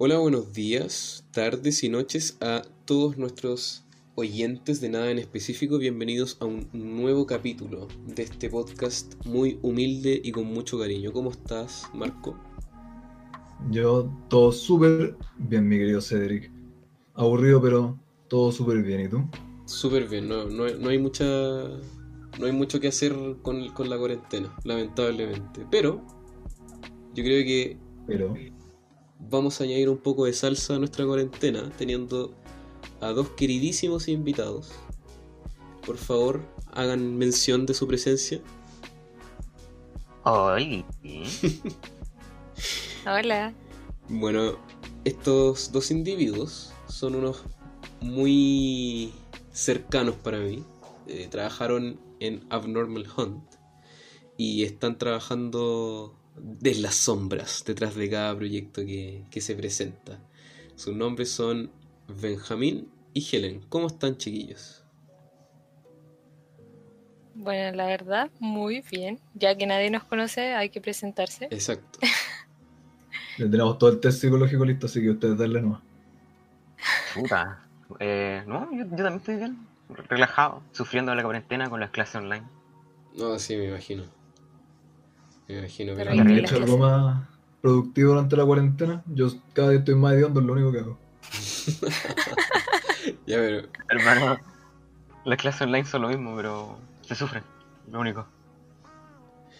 Hola, buenos días, tardes y noches a todos nuestros oyentes de nada en específico. Bienvenidos a un nuevo capítulo de este podcast muy humilde y con mucho cariño. ¿Cómo estás, Marco? Yo todo súper bien, mi querido Cedric. Aburrido, pero todo súper bien. ¿Y tú? Súper bien, no, no, no hay mucha no hay mucho que hacer con, con, la cuarentena, lamentablemente. Pero yo creo que Pero... vamos a añadir un poco de salsa a nuestra cuarentena teniendo a dos queridísimos invitados. Por favor, hagan mención de su presencia. Hola. Hola. Bueno, estos dos individuos son unos muy cercanos para mí. Eh, trabajaron en Abnormal Hunt y están trabajando de las sombras detrás de cada proyecto que, que se presenta. Sus nombres son Benjamín y Helen. ¿Cómo están, chiquillos? Bueno, la verdad, muy bien. Ya que nadie nos conoce, hay que presentarse. Exacto. Ya tenemos todo el test psicológico listo, así que ustedes denle nomás. Puta. Eh, no, yo, yo también estoy bien. Relajado, sufriendo de la cuarentena con las clases online. No, sí, me imagino. Me imagino. Pero Pero ¿Han ahí hecho algo más productivo durante la cuarentena? Yo cada día estoy más hediondo, es lo único que hago. ya, pero Hermano, las clases online son lo mismo, pero se sufren. Lo único.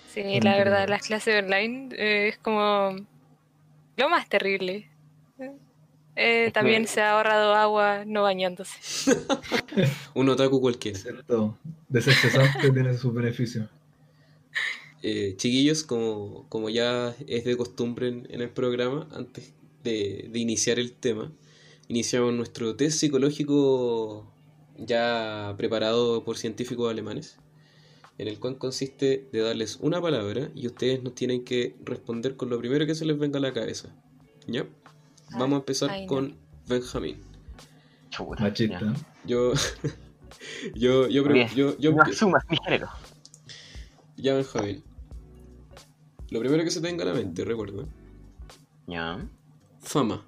Sí, la verdad, las clases online eh, es como lo más terrible. Eh, también que- se ha ahorrado agua no bañándose. un otaku cualquiera. ¿Cierto? Desestresante tiene sus beneficios. Eh, chiquillos, como, como ya es de costumbre en, en el programa, antes de, de iniciar el tema, iniciamos nuestro test psicológico ya preparado por científicos alemanes, en el cual consiste de darles una palabra y ustedes nos tienen que responder con lo primero que se les venga a la cabeza. ¿Ya? Vamos a empezar Ay, no. con Benjamín. Ya. Yo, yo, yo, pre- Bien. yo, yo no empiezo. asumas mi género. Ya, Benjamín. Lo primero que se tenga a la mente, recuerda. Ya. Fama.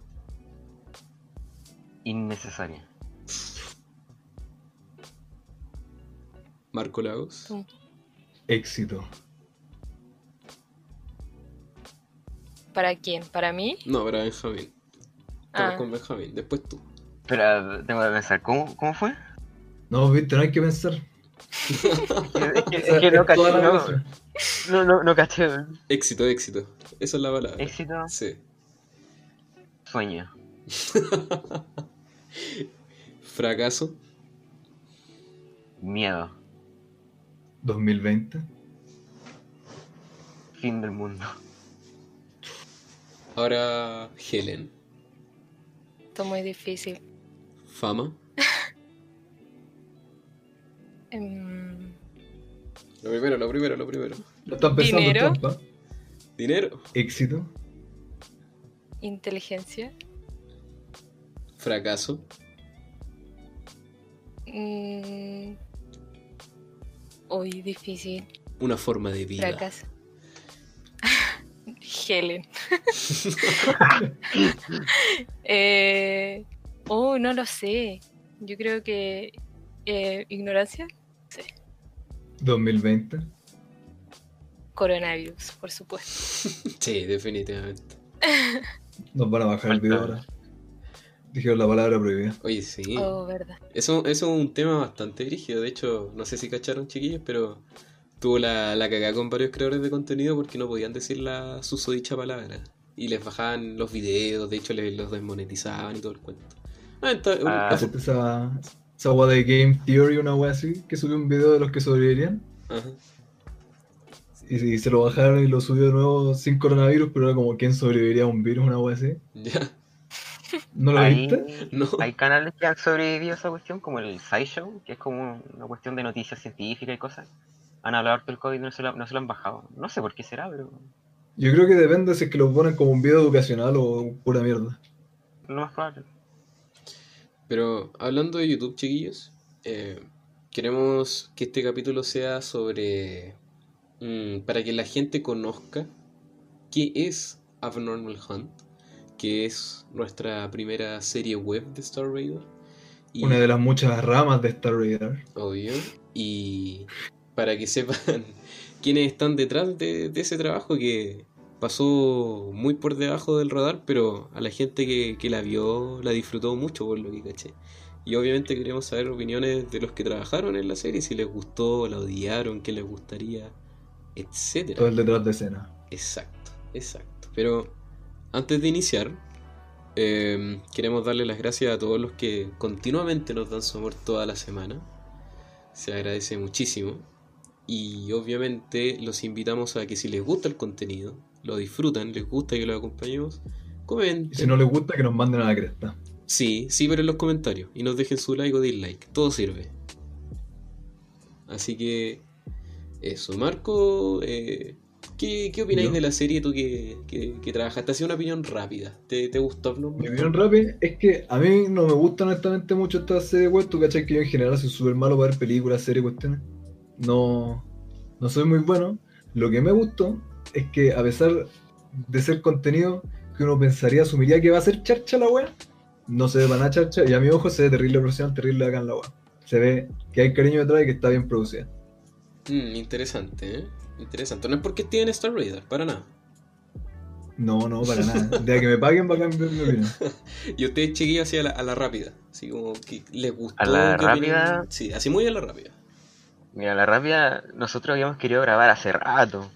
Innecesaria. Marco Lagos. Tú. Éxito. ¿Para quién? ¿Para mí? No, para Benjamín. Estamos Ah. con Benjamín. Después tú. Pero tengo que pensar, ¿cómo, cómo fue? No, viste, no hay que pensar. Es que, es no caché, no, no, no, no caché. Éxito, éxito. Esa es la palabra. Éxito, Sí. sueño. Fracaso. Miedo. 2020. Fin del mundo. Ahora Helen. Esto es muy difícil. Fama. Em, Lo primero, lo primero, lo primero. Lo están pensando en Dinero. trampa. Dinero. Éxito. inteligencia. Fracaso. Mm, Uy, difícil. Una forma de vida. Fracaso. Helen. eh, oh, no lo sé. Yo creo que eh, ignorancia. 2020. Coronavirus, por supuesto. Sí, definitivamente. Nos van a bajar el video ahora. Dijeron la palabra prohibida. Oye, sí. Oh, verdad. Eso, eso es un tema bastante brígido. De hecho, no sé si cacharon, chiquillos, pero tuvo la, la cagada con varios creadores de contenido porque no podían decir la susodicha palabra. Y les bajaban los videos, de hecho, les los desmonetizaban y todo el cuento. Ah, enta- Ah, eso- ¿Cachaste esa, wea de Game Theory, una wea así? Que subió un video de los que sobrevivirían. ajá. Y, y se lo bajaron y lo subió de nuevo sin coronavirus, pero era como quién sobreviviría a un virus, una wea así. Ya, ¿No lo Hay, viste? no. hay canales que han sobrevivido a esa cuestión, como el SciShow, que es como una cuestión de noticias científicas y cosas. Han hablado harto del COVID y no se, lo, no se lo han bajado. No sé por qué será, pero Yo creo que depende si es que lo ponen como un video educacional o pura mierda. lo más probable. Pero hablando de YouTube, chiquillos, eh, queremos que este capítulo sea sobre. mm, para que la gente conozca qué es Abnormal Hunt, que es nuestra primera serie web de Star Raider. Y, Una de las muchas ramas de Star Raider. Obvio. Y para que sepan quiénes están detrás de, de ese trabajo que pasó muy por debajo del radar, pero a la gente que, que la vio la disfrutó mucho por lo que caché. Y obviamente queremos saber opiniones de los que trabajaron en la serie, si les gustó, la odiaron, qué les gustaría, etcétera. Todo el detrás de escena. Exacto, exacto. Pero antes de iniciar, eh, queremos darle las gracias a todos los que continuamente nos dan su amor toda la semana. Se agradece muchísimo. Y obviamente los invitamos a que si les gusta el contenido, lo disfrutan, les gusta que lo acompañemos, comenten. Y si no les gusta, que nos manden a la cresta. Sí, sí, pero en los comentarios. Y nos dejen su like o dislike. Todo sirve. Así que. Eso. Marco, eh, ¿qué, qué opináis Yo. de la serie tú que, que, que trabajaste? Hacía una opinión rápida. ¿Te, te gustó, no? Mi opinión rápida es que a mí no me gusta honestamente mucho esta serie web. Tú cachai que yo en general soy súper malo para ver películas, series, cuestiones. No, no soy muy bueno. Lo que me gustó es que a pesar de ser contenido que uno pensaría, asumiría que va a ser charcha la web, no se ve para nada charcha y a mi ojo se ve terrible profesional, terrible acá en la web. Se ve que hay cariño detrás y que está bien producida. Mm, interesante, ¿eh? Interesante. No es porque esté en Star Raider, para nada. No, no, para nada. De que me paguen va a cambiar mi opinión. Y ustedes chiquillos así a la, a la rápida. Así como que les gustó. ¿A la rápida? opinan? Sí, así muy a la rápida. Mira, la rápida, nosotros habíamos querido grabar hace rato.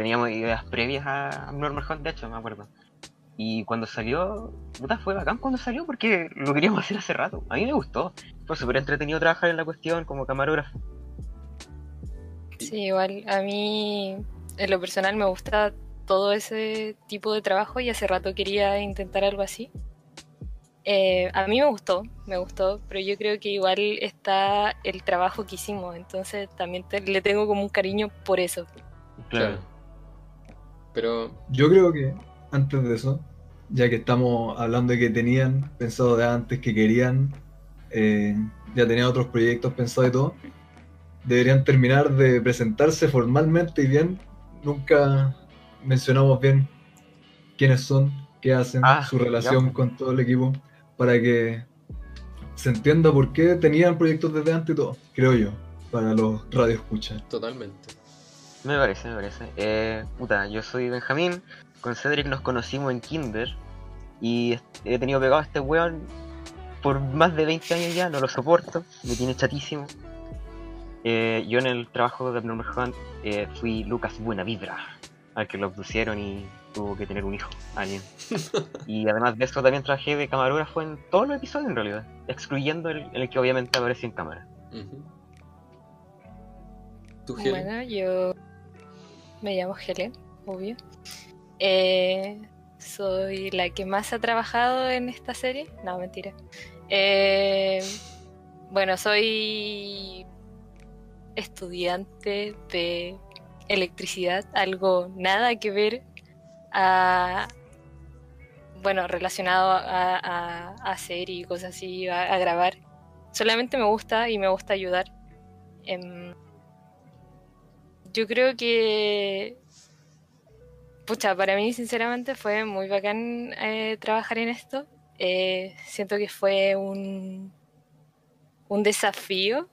Teníamos ideas previas a Normal Hunt, de hecho, me acuerdo. Y cuando salió, puta, fue bacán cuando salió porque lo queríamos hacer hace rato. A mí me gustó. Fue súper entretenido trabajar en la cuestión como camarógrafo. Sí, igual a mí en lo personal me gusta todo ese tipo de trabajo y hace rato quería intentar algo así. Eh, a mí me gustó, me gustó, pero yo creo que igual está el trabajo que hicimos, entonces también te- le tengo como un cariño por eso. Claro. Pero. Yo creo que antes de eso, ya que estamos hablando de que tenían pensado de antes, que querían, eh, ya tenían otros proyectos pensados y todo, deberían terminar de presentarse formalmente y bien. Nunca mencionamos bien quiénes son, qué hacen, Ah, su relación ya. con todo el equipo, para que se entienda por qué tenían proyectos desde antes y todo, creo yo, para los radioescuchas. Totalmente. Me parece, me parece. Eh, puta, yo soy Benjamín. Con Cedric nos conocimos en Kinder. Y he tenido pegado a este weón por más de 20 años ya. No lo soporto. Me tiene chatísimo. Eh, yo en el trabajo de Abnormal Hunt eh, fui Lucas Buena Vibra. Al que lo pusieron y tuvo que tener un hijo. Alguien. y además de eso también trabajé de camarógrafo en todos los episodios en realidad. Excluyendo el, el que obviamente aparece en cámara. ¿Tú, Helen? Bueno, yo me llamo Helen, obvio. Eh, soy la que más ha trabajado en esta serie. No, mentira. Eh, bueno, soy estudiante de electricidad, algo nada que ver a bueno, relacionado a, hacer y cosas así, a, grabar. Solamente me gusta y me gusta ayudar. Yo creo que, pucha, para mí sinceramente fue muy bacán eh, trabajar en esto. Eh, siento que fue un, un desafío,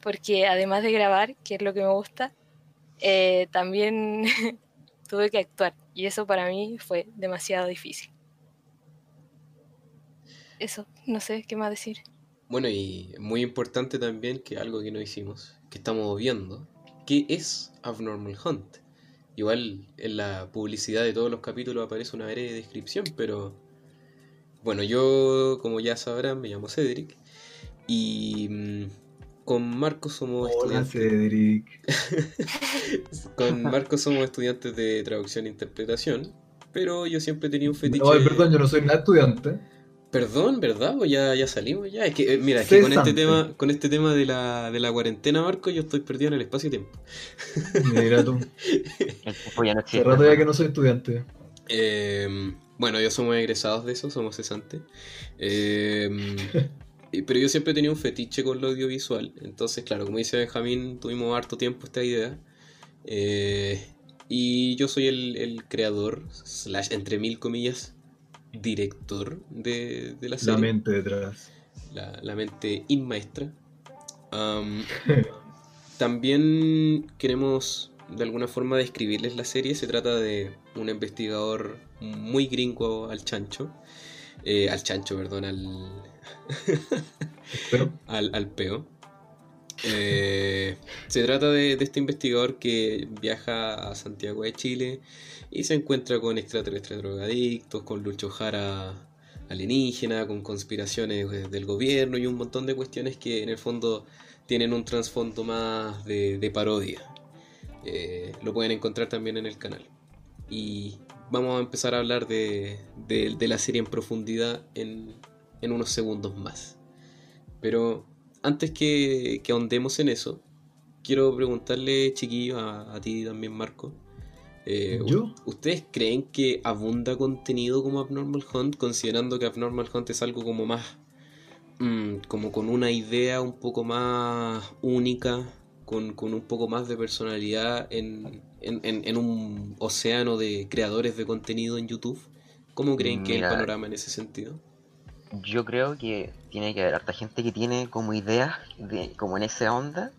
porque además de grabar, que es lo que me gusta, eh, también tuve que actuar y eso para mí fue demasiado difícil. Eso, no sé qué más decir. Bueno, y muy importante también que algo que no hicimos, que estamos viendo, ¿qué es Abnormal Hunt? Igual en la publicidad de todos los capítulos aparece una breve descripción, pero bueno, yo como ya sabrán me llamo Cedric y mm, con Marco somos Hola, estudiantes Cedric. con Marco somos estudiantes de traducción e interpretación, pero yo siempre he tenido un fetiche Ay, perdón, yo no soy nada estudiante. Perdón, ¿verdad? Pues ya, ya salimos ya. Es que, eh, mira, es que con este tema, con este tema de la, de la cuarentena, Marco, yo estoy perdido en el espacio-tiempo. Mira tú. El tiempo ya no Hace existe. rato ya que no soy estudiante. Eh, bueno, yo somos egresados de eso, somos cesantes. Eh, y- pero yo siempre he tenido un fetiche con lo audiovisual. Entonces, claro, como dice Benjamín, tuvimos harto tiempo esta idea. Eh, y yo soy el, el creador, slash, entre mil comillas, director de, de la La serie. mente detrás. la, la mente inmaestra. Am, también queremos de alguna forma describirles la serie. Se trata de un investigador muy gringo al chancho. Eh, al chancho, perdón, al, al, al peo. Eh, se trata de, este investigador que viaja a Santiago de Chile y se encuentra con extraterrestres drogadictos, con Lucho Jara alienígena, con conspiraciones eh, del gobierno y un montón de cuestiones que en el fondo tienen un trasfondo más de, parodia. Eh, lo pueden encontrar también en el canal. Y vamos a empezar a hablar de la serie en profundidad en, en unos segundos más. Pero antes que, que ahondemos en eso, quiero preguntarle, chiquillos, a, a ti también, Marco. eh, ¿Yo? ¿Ustedes creen que abunda contenido como Abnormal Hunt, considerando que Abnormal Hunt es algo como más, mm, como con una idea un poco más única, con, con un poco más de personalidad en, en- en- en un océano de creadores de contenido en YouTube? ¿Cómo creen que es el panorama en ese sentido? Yo creo que tiene que haber harta gente que tiene como ideas de, como en esa onda.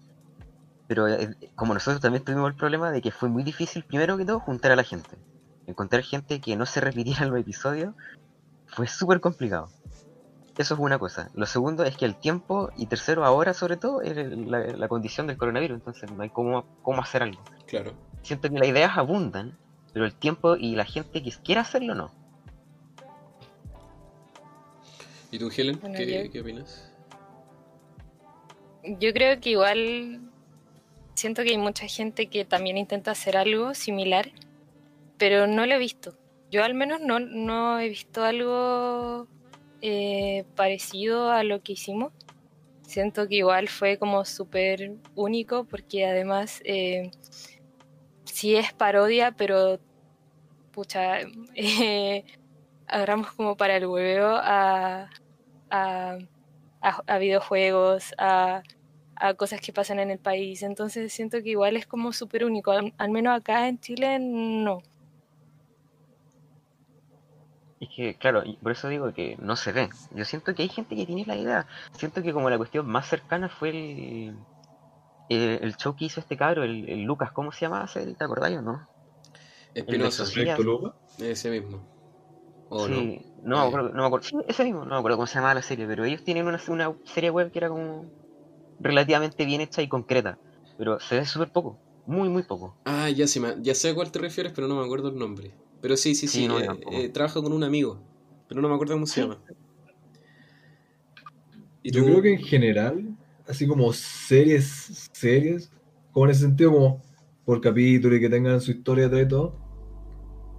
Pero eh, como nosotros también tuvimos el problema de que fue muy difícil, primero que todo, juntar a la gente. Encontrar gente que no se repitiera en los episodios fue súper complicado. Eso es una cosa. Lo segundo es que el tiempo, y tercero ahora sobre todo, es la condición del coronavirus, entonces no hay cómo, cómo hacer algo. Claro. Siento que las ideas abundan, pero el tiempo y la gente que quiera hacerlo no. ¿Y tú, Helen? Bueno, ¿Qué, yo- qué opinas? Yo creo que igual siento que hay mucha gente que también intenta hacer algo similar, pero no lo he visto. Yo al menos no, no he visto algo eh, parecido a lo que hicimos. Siento que igual fue como súper único porque además eh, sí es parodia, pero pucha, eh, agarramos como para el hueveo a, a, a- a videojuegos, a, a cosas que pasan en el país. Entonces siento que igual es como súper único. Al, al menos acá en Chile no. Es que, claro, por eso digo que no se ve. Yo siento que hay gente que tiene la idea. Siento que como la cuestión más cercana fue el, el, el show que hizo este cabro, el, el Lucas, ¿cómo se llamaba? ese? ¿Te acordáis o no? Espinosa, Sí. Ese mismo. Sí, no, Ah, me acuerdo, no me acuerdo. Sí, ese mismo, no me acuerdo cómo se llamaba la serie, pero ellos tienen una, una serie web que era como relativamente bien hecha y concreta. Pero se ve súper poco, muy, muy poco. Ah, ya, sí ya sé a cuál te refieres, pero no me acuerdo el nombre. Pero sí, sí, sí, Sí, no, eh, eh, trabajo con un amigo, pero no me acuerdo cómo se Sí. llama. ¿Y Yo creo que en general, así como series, series, como en ese sentido, como por capítulo y que tengan su historia atrás y todo,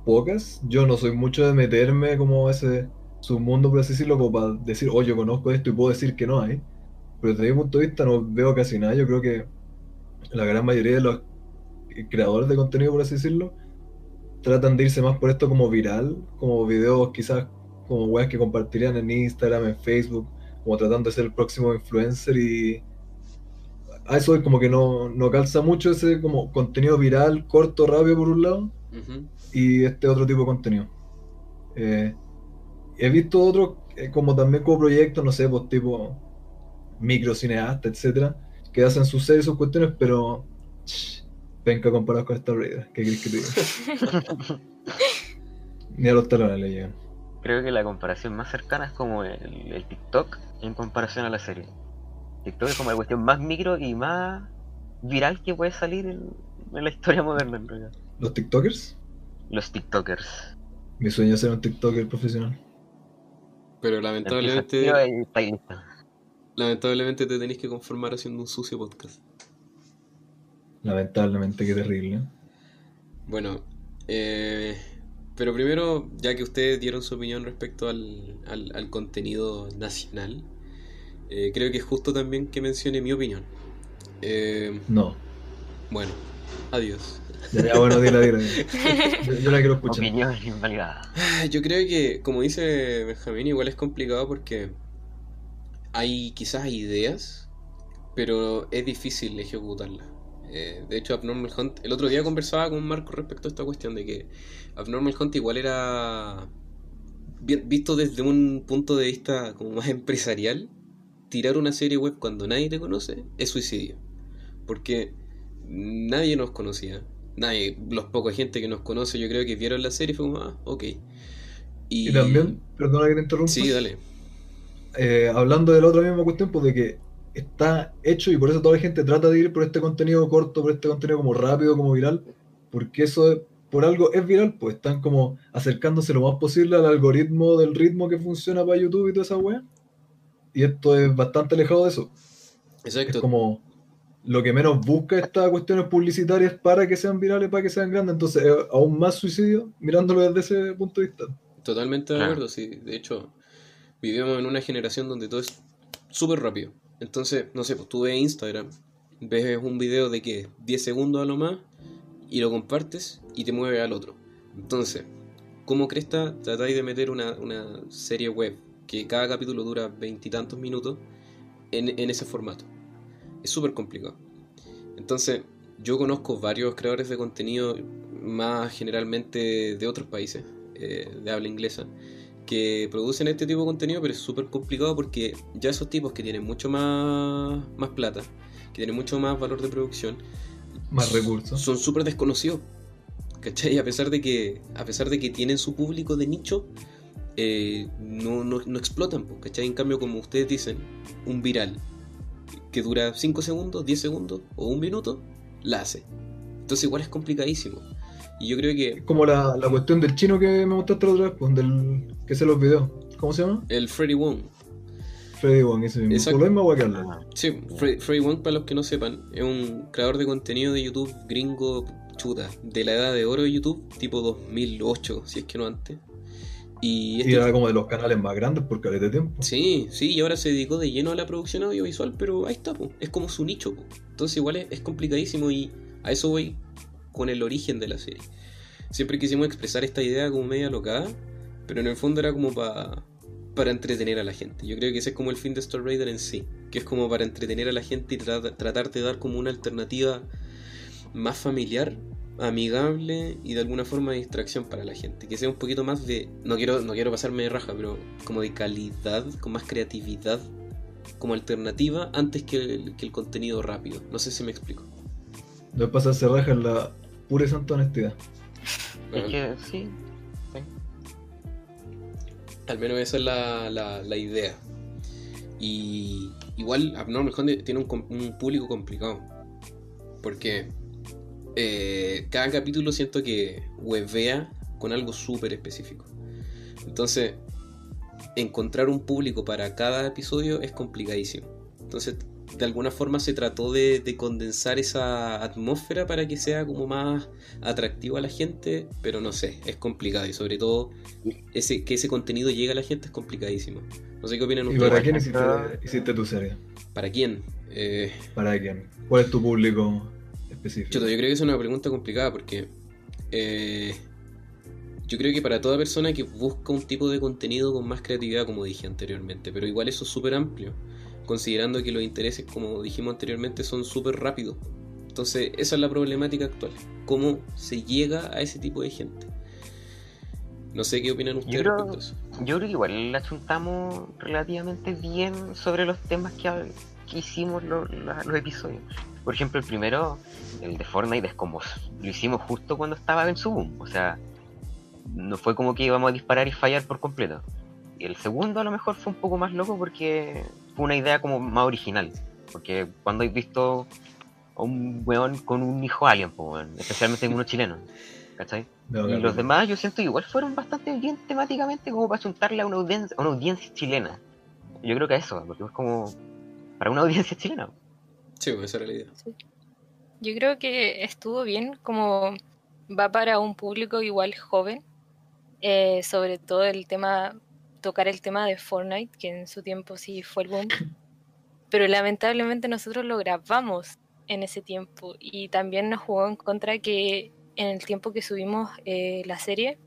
pocas. Yo no soy mucho de meterme como ese submundo, por así decirlo, para decir, oye, yo conozco esto y puedo decir que no hay. Pero desde mi punto de vista no veo casi nada. Yo creo que la gran mayoría de los creadores de contenido, por así decirlo, tratan de irse más por esto como viral, como videos quizás como weas que compartirían en Instagram, en Facebook, como tratando de ser el próximo influencer y a eso es como que no, no calza mucho ese como contenido viral, corto, rápido por un lado, Y este otro tipo de contenido. Eh, he visto otros eh, como también como proyectos, no sé, pues tipo microcineasta, etcétera, que hacen sus series, sus cuestiones, pero ch, venga comparado con esta realidad, ¿qué querés que te diga? Ni a los talones le llegan. Creo que la comparación más cercana es como el, el TikTok en comparación a la serie. TikTok es como la cuestión más micro y más viral que puede salir en, en la historia moderna en realidad. Los TikTokers, Los TikTokers. mi sueño es ser un TikToker profesional. Pero lamentablemente, lamentablemente te tenés que conformar haciendo un sucio podcast. Lamentablemente, qué terrible. Bueno, eh, pero primero, ya que ustedes dieron su opinión respecto al, al- al contenido nacional, eh, creo que es justo también que mencione mi opinión. Eh, No. bueno, adiós. Ya, ya, bueno, dila, dila. dila. Yo, yo la quiero escuchar. Opinión invalidada. Yo creo que, como dice Benjamín, igual es complicado porque hay quizás ideas, pero es difícil ejecutarlas. Eh, de hecho, Abnormal Hunt, el otro día conversaba con Marco respecto a esta cuestión de que Abnormal Hunt igual era vi- visto desde un punto de vista como más empresarial, tirar una serie web cuando nadie te conoce es suicidio. Porque nadie nos conocía. Nadie, los pocos gente que nos conoce, yo creo que vieron la serie y fue como, ah, ok. Y también, perdona que te interrumpa. Sí, dale. eh, hablando de la otra misma cuestión, pues de que está hecho y por eso toda la gente trata de ir por este contenido corto, por este contenido como rápido, como viral, porque eso es- por algo es viral, pues están como acercándose lo más posible al algoritmo del ritmo que funciona para YouTube y toda esa weá. Y esto es bastante alejado de eso. Es Exacto. como lo que menos busca estas cuestiones publicitarias para que sean virales, para que sean grandes. Entonces, es aún más suicidio mirándolo desde ese punto de vista. Totalmente de acuerdo, sí. De hecho, vivimos en una generación donde todo es súper rápido. Entonces, no sé, pues tú ves Instagram, ves un video de que 10 segundos a lo más y lo compartes y te mueve al otro. Entonces, ¿cómo cresta tratáis de meter una, una serie web que cada capítulo dura veintitantos minutos en, en ese formato? Es súper complicado. Entonces, yo conozco varios creadores de contenido, más generalmente de otros países, eh, de habla inglesa, que producen este tipo de contenido, pero es súper complicado porque ya esos tipos que tienen mucho más, más plata, que tienen mucho más valor de producción, Más recursos. son súper desconocidos. ¿Cachai? A pesar de que, a pesar de que tienen su público de nicho, eh, no, no, no explotan, po, ¿cachai? En cambio, como ustedes dicen, un viral que dura 5 segundos, 10 segundos o un minuto, la hace. Entonces igual es complicadísimo. Y yo creo que Como la, la cuestión del chino que me mostraste la otra vez, pues, del que hace los videos. ¿Cómo se llama? el Freddy Wong, Freddy Wong, ese mismo. Exacto. Por lo mismo. Ah, Sí, Fre- Freddy Wong, para los que no sepan, es un creador de contenido de YouTube gringo chuta, de la edad de oro de YouTube, tipo 2008, si es que no antes. Y Y era como de los canales más grandes por caleta de tiempo. sí, sí, y ahora se dedicó de lleno a la producción audiovisual, pero ahí está, po, es como su nicho. po. Entonces igual es, es complicadísimo y a eso voy con el origen de la serie. Siempre quisimos expresar esta idea como media locada, pero en el fondo era como pa- para entretener a la gente. Yo creo que ese es como el fin de Star Raider en sí, que es como para entretener a la gente y tra- tratar de dar como una alternativa más familiar, amigable y de alguna forma de distracción para la gente. Que sea un poquito más de, no quiero, no quiero pasarme de raja, pero como de calidad, con más creatividad como alternativa antes que el, que el contenido rápido. No sé si me explico. No es pasarse raja en la pura y santa honestidad. Es que sí. Al menos esa es la, la- la idea. Y igual Abnormal Honey tiene un, com- un público complicado. Porque eh, cada capítulo siento que webea con algo súper específico. Entonces, encontrar un público para cada episodio es complicadísimo. Entonces, de alguna forma se trató de, de condensar esa atmósfera para que sea como más atractivo a la gente, pero no sé, es complicado y sobre todo ese, que ese contenido llegue a la gente es complicadísimo. No sé qué opinan ¿Y ustedes. para quién hiciste, hiciste tu serie? ¿Para quién? Eh, ¿Para quién? ¿Cuál es tu público yo creo que es una pregunta complicada porque eh, yo creo que para toda persona que busca un tipo de contenido con más creatividad, como dije anteriormente, pero igual eso es súper amplio, considerando que los intereses, como dijimos anteriormente, son súper rápidos. Entonces, esa es la problemática actual. ¿Cómo se llega a ese tipo de gente? No sé qué opinan ustedes creo- respecto a eso. Yo creo que igual la chuntamos relativamente bien sobre los temas que, que hicimos lo- la- los episodios. Por ejemplo, el primero, el de Fortnite, es como lo hicimos justo cuando estaba en su boom. O sea, no fue como que íbamos a disparar y fallar por completo. Y el segundo a lo mejor fue un poco más loco porque fue una idea como más original. Porque cuando he visto a un weón con un hijo alien, weón, especialmente en uno chileno, ¿cachai? No, Y los demás yo siento igual fueron bastante bien temáticamente como para juntarle a una audiencia, a una audiencia chilena. Yo creo que a eso, porque es como para una audiencia chilena. Sí, pues, esa era la idea. Yo creo que estuvo bien, como va para un público igual joven, eh, sobre todo el tema, tocar el tema de Fortnite, que en su tiempo sí fue el boom, pero lamentablemente nosotros lo grabamos en ese tiempo y también nos jugó en contra que en el tiempo que subimos eh, la serie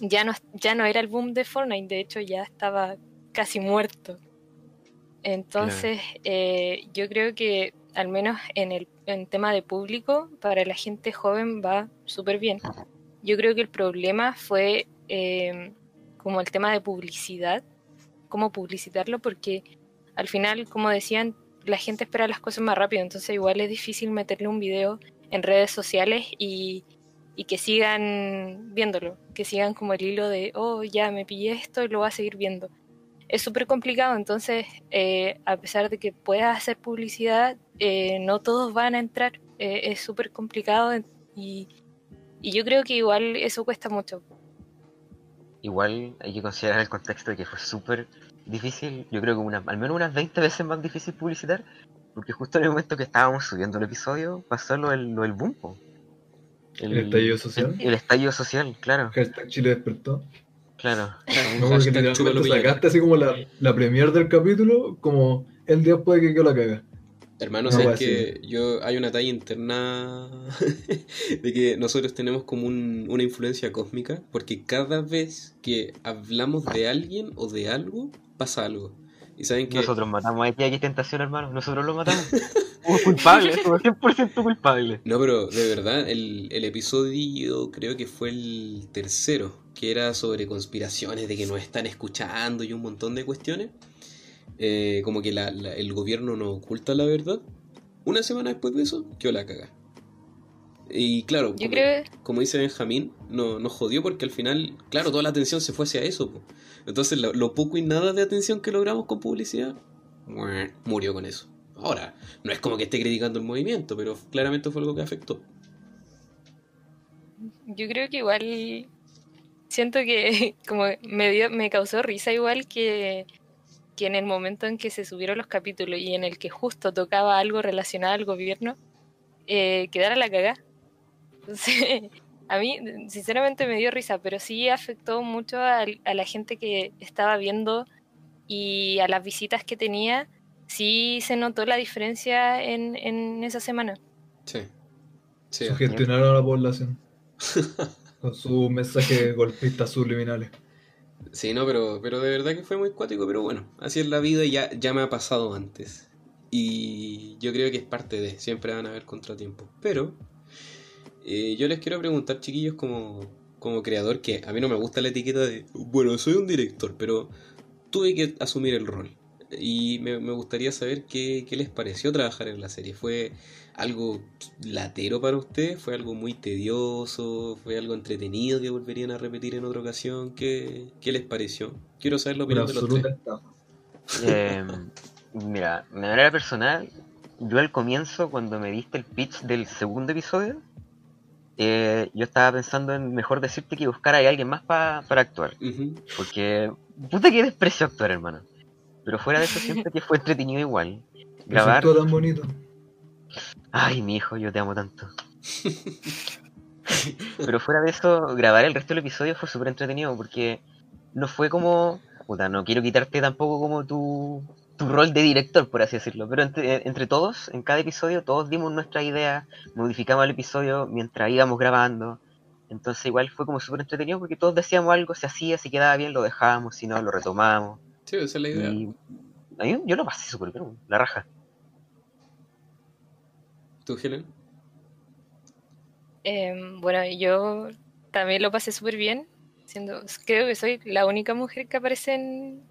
ya no, ya no era el boom de Fortnite, de hecho ya estaba casi muerto. Entonces, eh, yo creo que al menos en el en tema de público, para la gente joven va súper bien. Yo creo que el problema fue eh, como el tema de publicidad, cómo publicitarlo, porque al final, como decían, la gente espera las cosas más rápido, entonces igual es difícil meterle un video en redes sociales y, y que sigan viéndolo, que sigan como el hilo de, oh, ya me pillé esto y lo voy a seguir viendo. Es súper complicado, entonces, eh, a pesar de que puedas hacer publicidad, eh, no todos van a entrar. Eh, es súper complicado y, y yo creo que igual eso cuesta mucho. Igual hay que considerar el contexto de que fue súper difícil, yo creo que una, al menos unas 20 veces más difícil publicitar, porque justo en el momento que estábamos subiendo el episodio pasó lo del, lo del boom. po. ¿El estallido social? El, estallido social, claro, Hashtag Chile despertó. Claro. No, porque literalmente sacaste así como la, la premier del capítulo, como el día después de que yo la caga. Hermano, No, sabes que yo hay una talla interna de que nosotros tenemos como un- una influencia cósmica, porque cada vez que hablamos de alguien o de algo, pasa algo. Y saben que Nosotros matamos a X Tentación, hermano, nosotros lo matamos. Somos culpables, somos 100% culpables. No, pero de verdad, el, el episodio creo que fue el tercero, que era sobre conspiraciones de que nos están escuchando y un montón de cuestiones. Eh, como que la- la- el gobierno no oculta la verdad. Una semana después de eso, yo la caga. Y claro, como, creo, como dice Benjamín, no, nos jodió porque al final, claro, toda la atención se fue hacia eso. po. Entonces, lo, lo poco y nada de atención que logramos con publicidad, murió con eso. Ahora, no es como que esté criticando el movimiento, pero claramente fue algo que afectó. yo creo que igual siento que como me dio, me causó risa igual que, que en el momento en que se subieron los capítulos y en el que justo tocaba algo relacionado al gobierno, eh, quedara la cagá. Entonces, a mí sinceramente me dio risa, pero sí afectó mucho al- a, la gente que estaba viendo y a las visitas que tenía. Sí se notó la diferencia en, en esa semana. Sí. Sí, Sugestionaron a la población. con sus mensajes golpistas subliminales. Sí, no, pero, pero de verdad que fue muy cuático, pero bueno, así es la vida y ya, ya me ha pasado antes. Y yo creo que es parte de, siempre van a haber contratiempos. Pero eh, yo les quiero preguntar, chiquillos, como, como creador, que a mí no me gusta la etiqueta de, bueno, soy un director, pero tuve que asumir el rol. Y me, me gustaría saber qué, qué les pareció trabajar en la serie. ¿Fue algo latero para ustedes? ¿Fue algo muy tedioso? ¿Fue algo entretenido que volverían a repetir en otra ocasión? ¿Qué, qué les pareció? Quiero saber la opinión de los tres. Eh, mira, de manera personal, yo al comienzo, cuando me diste el pitch del segundo episodio, eh, yo estaba pensando en mejor decirte que buscara a alguien más pa- para actuar. Porque, puta que desprecio actuar, hermano. Pero fuera de eso, siento que fue entretenido igual. Grabar. Resultó tan bonito. Ay, mi hijo, yo te amo tanto. Pero fuera de eso, grabar el resto del episodio fue súper entretenido porque no fue como. Puta, no quiero quitarte tampoco como tu, tu rol de director, por así decirlo. Pero entre, entre todos, en cada episodio, todos dimos nuestra idea, modificamos el episodio mientras íbamos grabando. Entonces, igual fue como súper entretenido porque todos decíamos algo, se hacía, si quedaba bien, lo dejábamos, si no, lo retomamos. Sí, esa es la idea. Y yo lo pasé súper bien, la raja. ¿Tú, Helen? Em, bueno, yo también lo pasé súper bien. Siendo, creo que soy la única mujer que aparece en,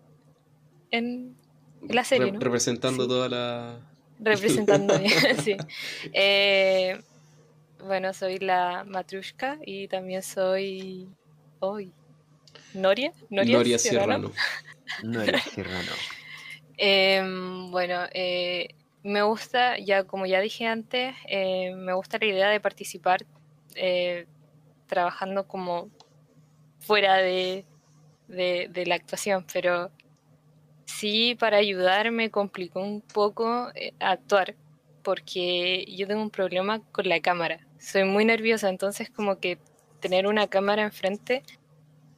en la serie, Re- ¿no? Representando Sí. toda la... representando sí. Eh, bueno, soy la Matrushka y también soy hoy Noria, Noria, Noria Serrano. Serrano. Em, bueno, eh, me gusta, ya como ya dije antes, eh, me gusta la idea de participar eh, trabajando como fuera de, de- la actuación, pero sí para ayudar me complicó un poco eh, actuar, porque yo tengo un problema con la cámara. Soy muy nerviosa, entonces como que tener una cámara enfrente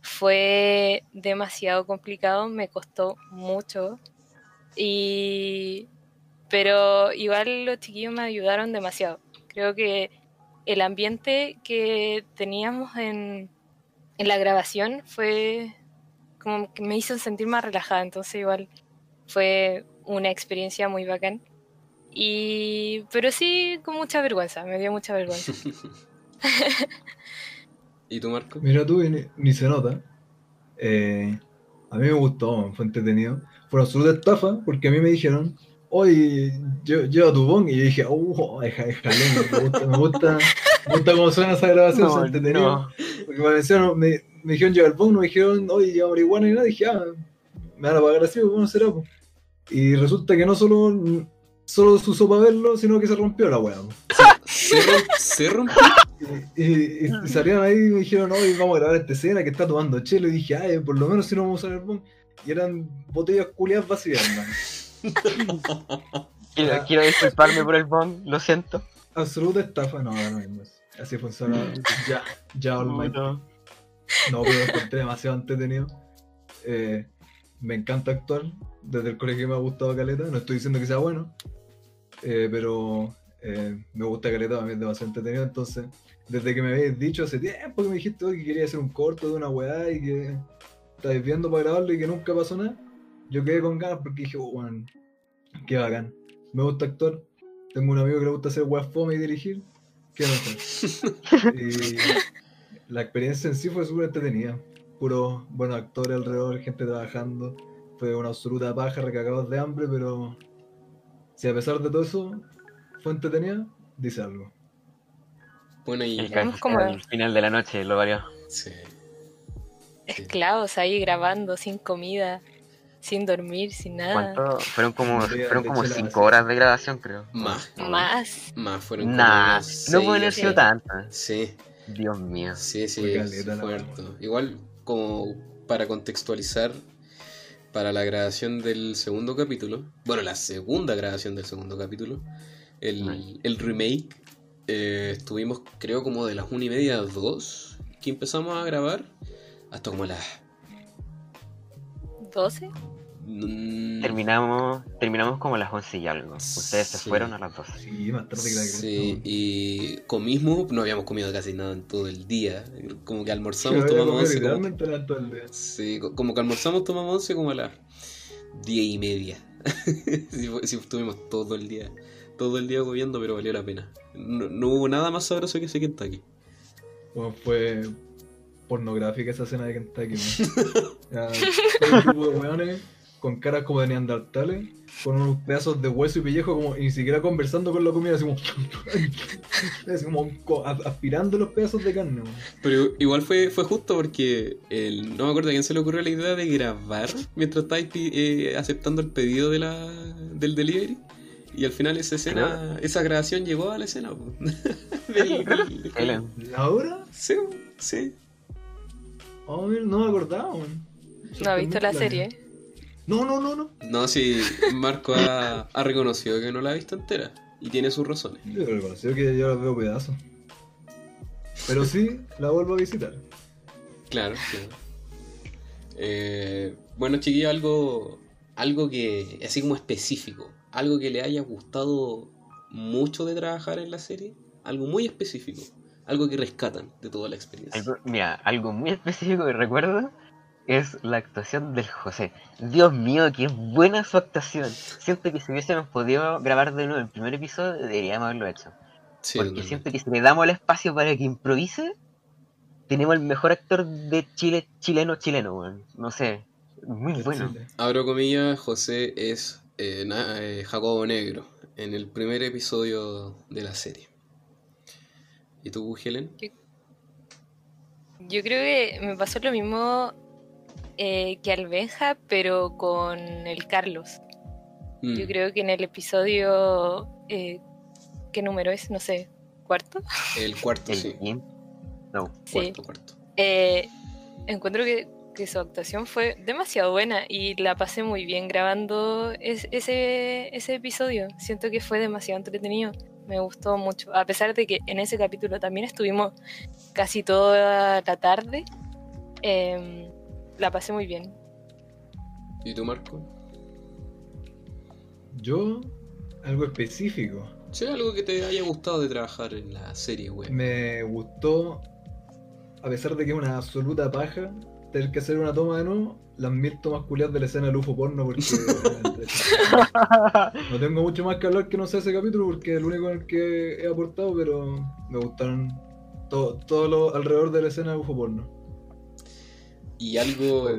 fue demasiado complicado, me costó mucho. Y pero igual los chiquillos me ayudaron demasiado. Creo que el ambiente que teníamos en, en la grabación fue como que me hizo sentir más relajada, entonces igual fue una experiencia muy bacán. Y pero sí con mucha vergüenza, me dio mucha vergüenza. ¿Y tú, Marco? Mira tú, ni, ni se nota. Eh, a mí me gustó, fue entretenido. Fue una absoluta estafa, porque a mí me dijeron, oye, lle- lleva tu bong, y yo dije, oh, deja, déjale, me gusta, me gusta, me gusta cómo suena esa grabación, No, se entretenido. no. Porque me mencionaron, me, me dijeron lleva el bong, no me dijeron, oye, lleva marihuana y nada, dije, ah, me van a pagar así, pues bueno, será, pues. Y resulta que no solo, solo se usó para verlo, sino que se rompió la weá. pues. Se, se rompió. Y, y- y salieron ahí y me dijeron, hoy vamos a grabar esta escena que está tomando chelo. Y dije, ay, por lo menos si no vamos a usar el bong. Y eran botellas culiadas vacías, hermano. Quiero, quiero disculparme por el bong, lo siento. Absoluta estafa, no, no, no. Así funciona. Ya, ya, All. No. No, pero lo encontré demasiado entretenido. Eh, me encanta actuar. Desde el colegio me ha gustado Caleta. No estoy diciendo que sea bueno. eh, pero eh, me gusta Caleta, a mí es demasiado entretenido. Entonces, desde que me habéis dicho hace tiempo que me dijiste que quería hacer un corto de una weá y que estáis viendo para grabarlo y que nunca pasó nada, yo quedé con ganas porque dije, oh, weón, qué bacán. Me gusta actuar. Tengo un amigo que le gusta hacer weá fome y dirigir. Qué mejor. y la experiencia en sí fue súper entretenida. Puro buenos actores alrededor, gente trabajando. Fue una absoluta paja, recagados de hambre, pero si a pesar de todo eso fue entretenida, dice algo. Bueno, y. Al final de la noche lo varió. Sí. Esclavos ahí grabando, sin comida, sin dormir, sin nada. ¿Cuánto? Fueron como, Sí, fueron como leche la 5 vacía. horas de grabación, creo. Más. Más. Más, fueron como Nah, no seis pueden haber sido tantas. Sí, Dios mío. sí, sí, es fuerte. Igual, como para contextualizar, para la grabación del segundo capítulo, bueno, la segunda grabación del segundo capítulo, el, el remake, eh, estuvimos creo como de las una y media a dos que empezamos a grabar, hasta como las... ¿12? mm, Terminamos, terminamos como a las 11 y algo. Ustedes se Sí. fueron a las 12. Sí, más tarde que la Sí, y comimos, no habíamos comido casi nada en todo el día. Como que Sí, almorzamos, a tomamos comer once. Como, sí, co- como que almorzamos, tomamos once como a las diez y media. sí, fue- sí, estuvimos todo el día, todo el día comiendo, pero valió la pena. No, no hubo nada más sabroso que ese Kentucky. Bueno, fue pornográfica esa escena de Kentucky. man. Todo de weones con caras como de neandertales, con unos pedazos de hueso y pellejo, como y ni siquiera conversando con la comida, así como, así como aspirando los pedazos de carne. man. Pero igual fue, fue justo porque el, no me acuerdo a quién se le ocurrió la idea de grabar mientras estáis eh, aceptando el pedido de la, del delivery. Y al final esa escena, esa grabación llegó a la escena. Del-. ¿La hora? Sí, sí. Oh, no me acordaba. man. No he visto la serie. No, no, no, no. No, sí, Marco ha, ha reconocido que no la ha visto entera. Y tiene sus razones. Yo reconocí que yo la veo pedazos. Pero sí, la vuelvo a visitar. Claro, claro. Eh, bueno, chiquillo, algo, algo que, así como específico, algo que le haya gustado mucho de trabajar en la serie, algo muy específico, algo que rescatan de toda la experiencia. Algo- mira, algo muy específico que recuerdo es la actuación del José. Dios mío, qué buena su actuación. Siento que si hubiésemos podido grabar de nuevo el primer episodio, deberíamos haberlo hecho. Sí, Porque siento que si le damos el espacio para que improvise, tenemos el mejor actor de Chile, chileno, chileno, weón. No sé, muy bueno. Abro comillas, José es eh, na- eh, Jacobo Negro en el primer episodio de la serie. ¿Y tú, Helen? Yo creo que me pasó lo mismo eh, que al Benja, pero con el Carlos. Mm, Yo creo que en el episodio. eh, ¿Qué número es? No sé. ¿Cuarto? El cuarto, sí. No, Sí. Cuarto, cuarto. Eh, encuentro que, que su actuación fue demasiado buena y la pasé muy bien grabando es- ese, ese episodio. Siento que fue demasiado entretenido. Me gustó mucho. A pesar de que en ese capítulo también estuvimos casi toda la tarde, em, la pasé muy bien. ¿Y tú, Marco? Yo, algo específico. Sí, algo que te haya gustado de trabajar en la serie, güey. Me gustó, a pesar de que es una absoluta paja, tener que hacer una toma de nuevo, las mil tomas culiadas de la escena del UFO porno, porque no tengo mucho más que hablar que no sé ese capítulo, porque es el único en el que he aportado, pero me gustaron todo, todo lo alrededor de la escena del UFO porno. Y algo,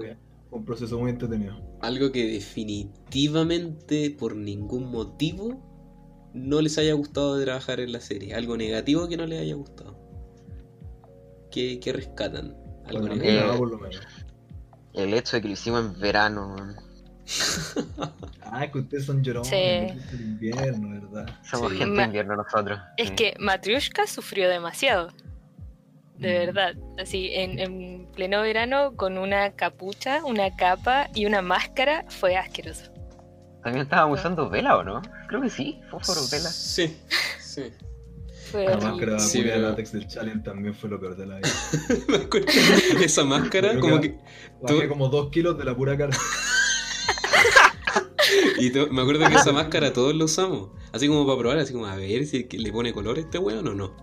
un proceso muy entretenido. algo que definitivamente por ningún motivo no les haya gustado de trabajar en la serie. Algo negativo que no les haya gustado. ¿Qué, qué rescatan? Algo Bueno, negativo. Eh, por lo menos. El hecho de que lo hicimos en verano, weón. Ah, que ustedes son llorones. Sí. invierno, ¿verdad? Somos Sí. gente de invierno nosotros. Es sí. que Matriushka sufrió demasiado. De Mm. verdad. Así, en, en pleno verano, con una capucha, una capa y una máscara, fue asqueroso. También estábamos usando vela, ¿o no? Creo que sí, fósforo, vela. Sí, sí. Fue La máscara Sí, de látex del challenge también fue lo peor de la vida. Me acuerdo de esa máscara, como que- que. Bajé Tú- como dos kilos de la pura cara. Y me acuerdo que esa máscara todos la usamos. Así como para probar, así como a ver si que le pone color a este weón o no.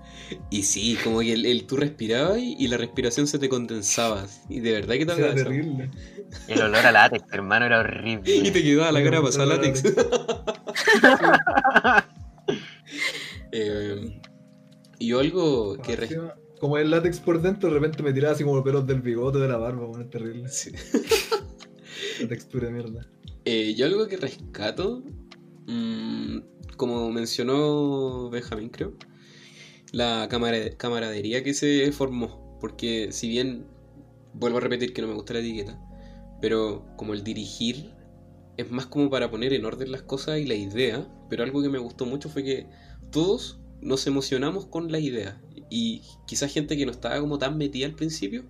Y sí, como que el, el- tú respirabas y, y la respiración se te condensaba. Y de verdad que te Era terrible. El olor a látex, hermano, era horrible. Y te quedaba la cara pasada látex. Eh, y algo que res- Encima, Como el látex por dentro, de repente me tiraba así como los pelos del bigote de la barba, bueno, es terrible. sí. La textura de mierda. Eh, yo algo que rescato, mm, como mencionó Benjamín, creo, la camara- camaradería que se formó. Porque si bien, vuelvo a repetir que no me gusta la etiqueta, pero como el dirigir es más como para poner en orden las cosas y la idea, pero algo que me gustó mucho fue que todos nos emocionamos con la idea. Y quizás gente que no estaba como tan metida al principio,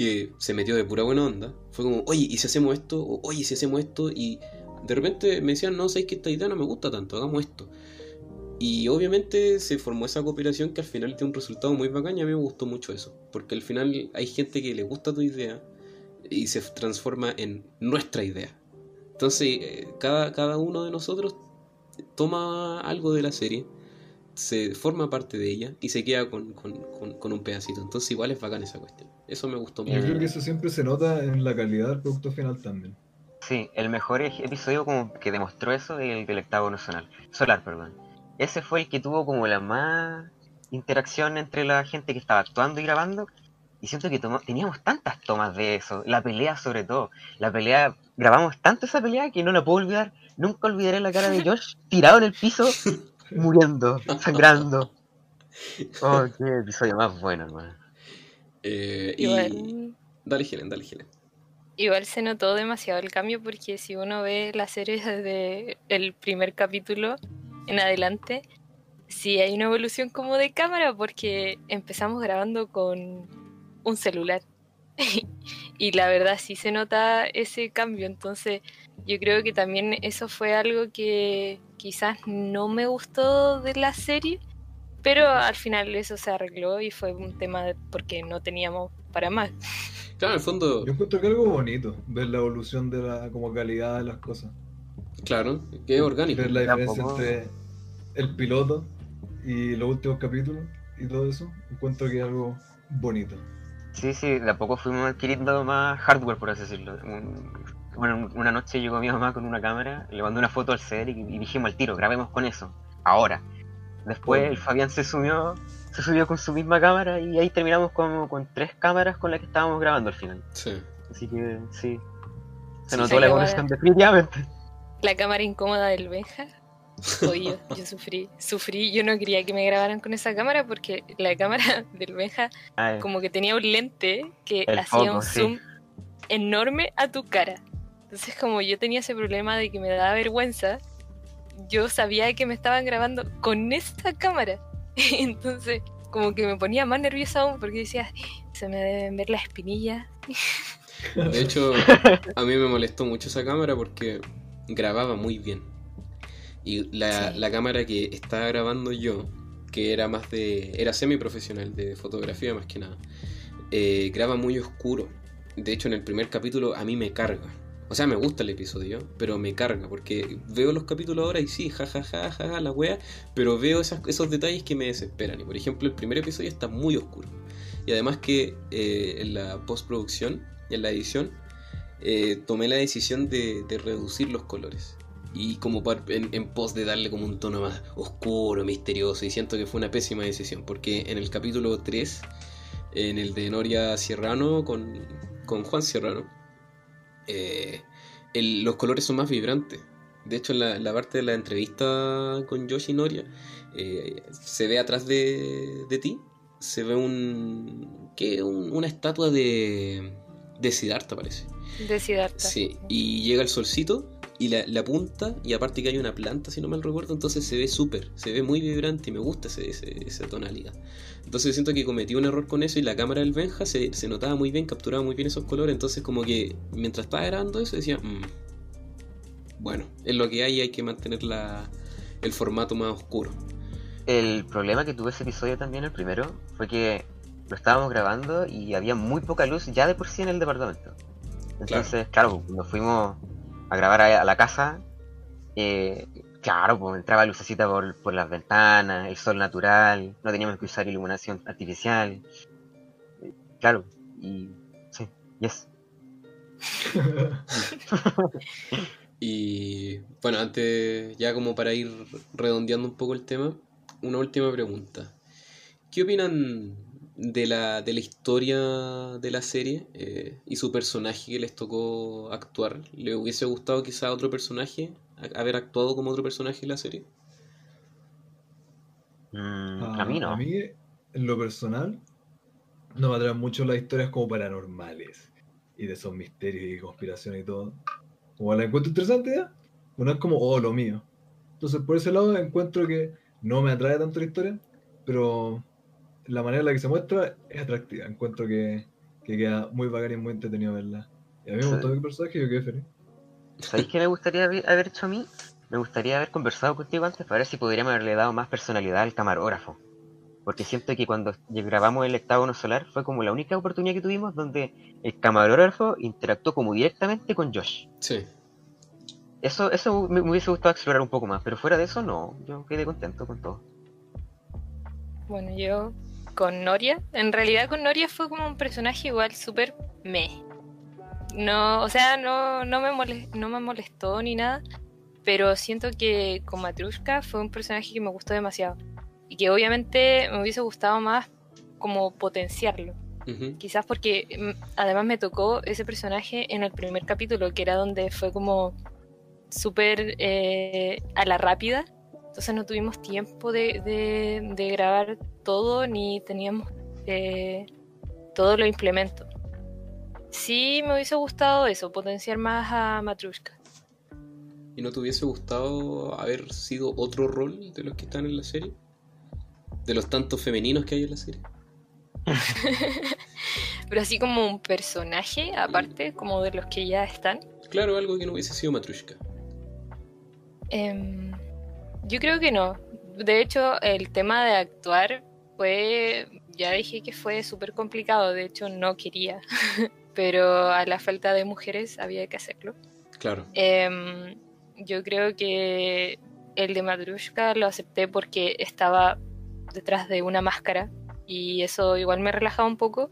que se metió de pura buena onda, fue como, oye, ¿y si hacemos esto? O, oye, ¿y si hacemos esto? Y de repente me decían, no, sabéis que esta idea no me gusta tanto, hagamos esto. Y obviamente se formó esa cooperación que al final tiene un resultado muy bacán y a mí me gustó mucho eso. Porque al final hay gente que le gusta tu idea y se transforma en nuestra idea. Entonces, eh, cada, cada uno de nosotros toma algo de la serie, se forma parte de ella y se queda con, con- con- con un pedacito. Entonces, igual es bacán esa cuestión. Eso me gustó Yo mucho. creo que eso siempre se nota en la calidad del producto final también. Sí, el mejor ej- episodio como que demostró eso es el del octavo nacional. Solar, perdón. Ese fue el que tuvo como la más interacción entre la gente que estaba actuando y grabando. Y siento que toma- teníamos tantas tomas de eso. La pelea sobre todo. La pelea, grabamos tanto esa pelea que no la puedo olvidar. Nunca olvidaré la cara de Josh tirado en el piso, muriendo, sangrando. Oh, qué episodio más bueno, hermano. Eh, y... Igual, Dale, Helen, dale, Helen. igual se notó demasiado el cambio porque si uno ve la serie desde el primer capítulo en adelante, sí hay una evolución como de cámara porque empezamos grabando con un celular. y la verdad sí se nota ese cambio, entonces yo creo que también eso fue algo que quizás no me gustó de la serie, pero al final eso se arregló y fue un tema de- porque no teníamos para más. Claro, en el fondo, Yo encuentro que algo bonito, ver la evolución de la como calidad de las cosas. claro, que es orgánico. Ver la diferencia Tampoco- entre el piloto y los últimos capítulos y todo eso. Encuentro que es algo bonito. Sí, sí, de a poco fuimos adquiriendo más hardware, por así decirlo. Un- bueno, una noche llegó mi mamá con una cámara, le mandó una foto al set y, y dijimos al tiro, grabemos con eso, ahora. Después el Fabián se subió, se subió con su misma cámara y ahí terminamos como con tres cámaras con las que estábamos grabando al final. Sí. Así que sí, se Sí, notó la evolución definitivamente. La cámara incómoda del Benja. Oye, yo, yo sufrí, sufrí, yo no quería que me grabaran con esa cámara porque la cámara del Benja Ay, como que tenía un lente que El hacía foco, un sí. zoom enorme a tu cara. Entonces como yo tenía ese problema de que me daba vergüenza, yo sabía que me estaban grabando con esta cámara. Entonces como que me ponía más nerviosa aún porque decía, se me deben ver las espinillas. De hecho, a mí me molestó mucho esa cámara porque grababa muy bien. Y la, Sí. la cámara que estaba grabando yo, que era más de. era semi-profesional de fotografía más que nada, eh, graba muy oscuro. De hecho, en el primer capítulo a mí me carga. O sea, me gusta el episodio, pero me carga porque veo los capítulos ahora y sí, jajaja, ja, ja, ja, la wea, pero veo esas- esos detalles que me desesperan. Y por ejemplo, el primer episodio está muy oscuro. Y además que eh, en la postproducción en la edición eh, tomé la decisión de, de reducir los colores. Y como en, en pos de darle como un tono más oscuro, misterioso. Y siento que fue una pésima decisión. Porque en el capítulo 3, en el de Noria Sierrano con, con Juan Serrano, eh, el- los colores son más vibrantes. De hecho, en la, la parte de la entrevista con Yoshi Noria, eh, se ve atrás de, de ti, se ve un, ¿qué? Un- una estatua de, de Siddhartha, parece. De Siddhartha. Sí, y llega el solcito y la, la punta, y aparte que hay una planta, si no mal recuerdo, entonces se ve súper, se ve muy vibrante y me gusta ese, ese- esa tonalidad. Entonces siento que cometí un error con eso y la cámara del Benja se, se notaba muy bien, capturaba muy bien esos colores, entonces como que mientras estaba grabando eso decía, "Mm, bueno, es lo que hay, hay que mantener la, el formato más oscuro. El problema que tuve ese episodio también, el primero, fue que lo estábamos grabando y había muy poca luz ya de por sí en el departamento. Entonces, claro, cuando fuimos a grabar a, la casa, eh, claro, pues entraba lucecita por, por las ventanas, el sol natural, no teníamos que usar iluminación artificial. Claro, y sí, yes. Y bueno, antes, ya como para ir redondeando un poco el tema, una última pregunta. ¿Qué opinan de la, de la historia de la serie eh, y su personaje que les tocó actuar? ¿Le hubiese gustado quizá otro personaje, a- haber actuado como otro personaje en la serie? Mm, Ah, a mí no. A mí, en lo personal, no me atraen mucho las historias como paranormales y de esos misterios y conspiraciones y todo. Como la encuentro interesante ya, no es como, oh, lo mío. Entonces, por ese lado, encuentro que no me atrae tanto la historia, pero la manera en la que se muestra es atractiva. Encuentro que, que queda muy bacán y muy entretenido verla. Y a mí me gustó mi personaje y yo quedé feliz. ¿Sabéis qué me gustaría haber haber hecho a mí? Me gustaría haber conversado contigo antes para ver si podríamos haberle dado más personalidad al camarógrafo. Porque siento que cuando grabamos el octágono solar fue como la única oportunidad que tuvimos donde el camarógrafo interactuó como directamente con Josh. Sí. Eso, eso me, me hubiese gustado explorar un poco más, pero fuera de eso no, yo quedé contento con todo. Bueno, yo con Noria, en realidad con Noria fue como un personaje igual súper me. No, o sea, no, no, me molest- no me molestó ni nada, pero siento que con Matrushka fue un personaje que me gustó demasiado y que obviamente me hubiese gustado más como potenciarlo. Quizás porque mm, además me tocó ese personaje en el primer capítulo, que era donde fue como súper eh, a la rápida. Entonces no tuvimos tiempo de, de- de grabar todo ni teníamos eh, todos los implementos. Sí me hubiese gustado eso, potenciar más a Matrushka. ¿Y no te hubiese gustado haber sido otro rol de los que están en la serie? ¿De los tantos femeninos que hay en la serie? Pero así como un personaje aparte, como de los que ya están. Claro, algo que no hubiese sido Matrushka. Em, yo creo que no. De hecho, el tema de actuar fue, ya dije que fue súper complicado, de hecho no quería, pero a la falta de mujeres había que hacerlo. Claro. Em, yo creo que el de Madrushka lo acepté porque estaba detrás de una máscara y eso igual me relajaba un poco.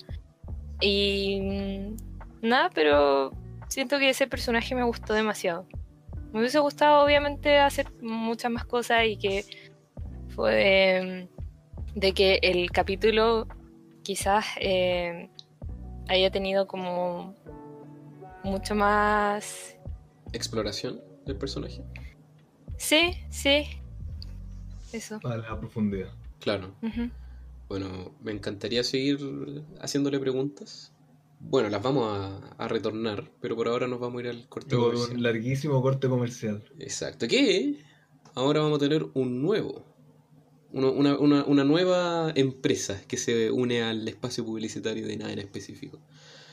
Y mm, nada, pero siento que ese personaje me gustó demasiado. Me hubiese gustado obviamente hacer muchas más cosas y que fue em, de que el capítulo quizás em, haya tenido como mucho más Exploración del personaje. Sí, sí. Eso. A la profundidad. Claro. Bueno, me encantaría seguir haciéndole preguntas. Bueno, las vamos a, a retornar, pero por ahora nos vamos a ir al corte Luego comercial. un larguísimo corte comercial. Exacto. Que ahora vamos a tener un nuevo, uno- una, una- una nueva empresa que se une al espacio publicitario de nada en específico.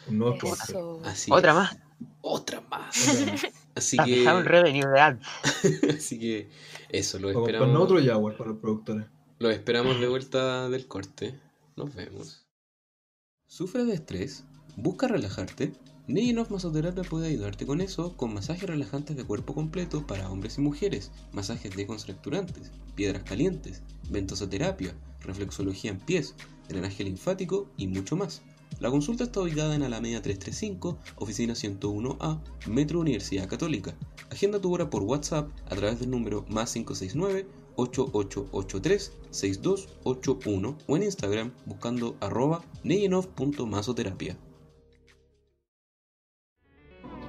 Un nuevo sponsor. Así Otra es. más. Otra más. Otra más. Así que, revenue de ads. así que eso, lo O con esperamos. otro Jaguar para los productores. Los esperamos de vuelta del corte. Nos vemos. ¿Sufres de estrés? ¿Buscas relajarte? Negenov Masoterapia puede ayudarte con eso con masajes relajantes de cuerpo completo para hombres y mujeres, masajes descontracturantes, piedras calientes, ventosoterapia, reflexología en pies, drenaje linfático y mucho más. La consulta está ubicada en Alameda 335, oficina 101A, Metro Universidad Católica. Agenda tu hora por WhatsApp a través del número más 569 8883-6281 o en Instagram buscando arroba neyenov.masoterapia.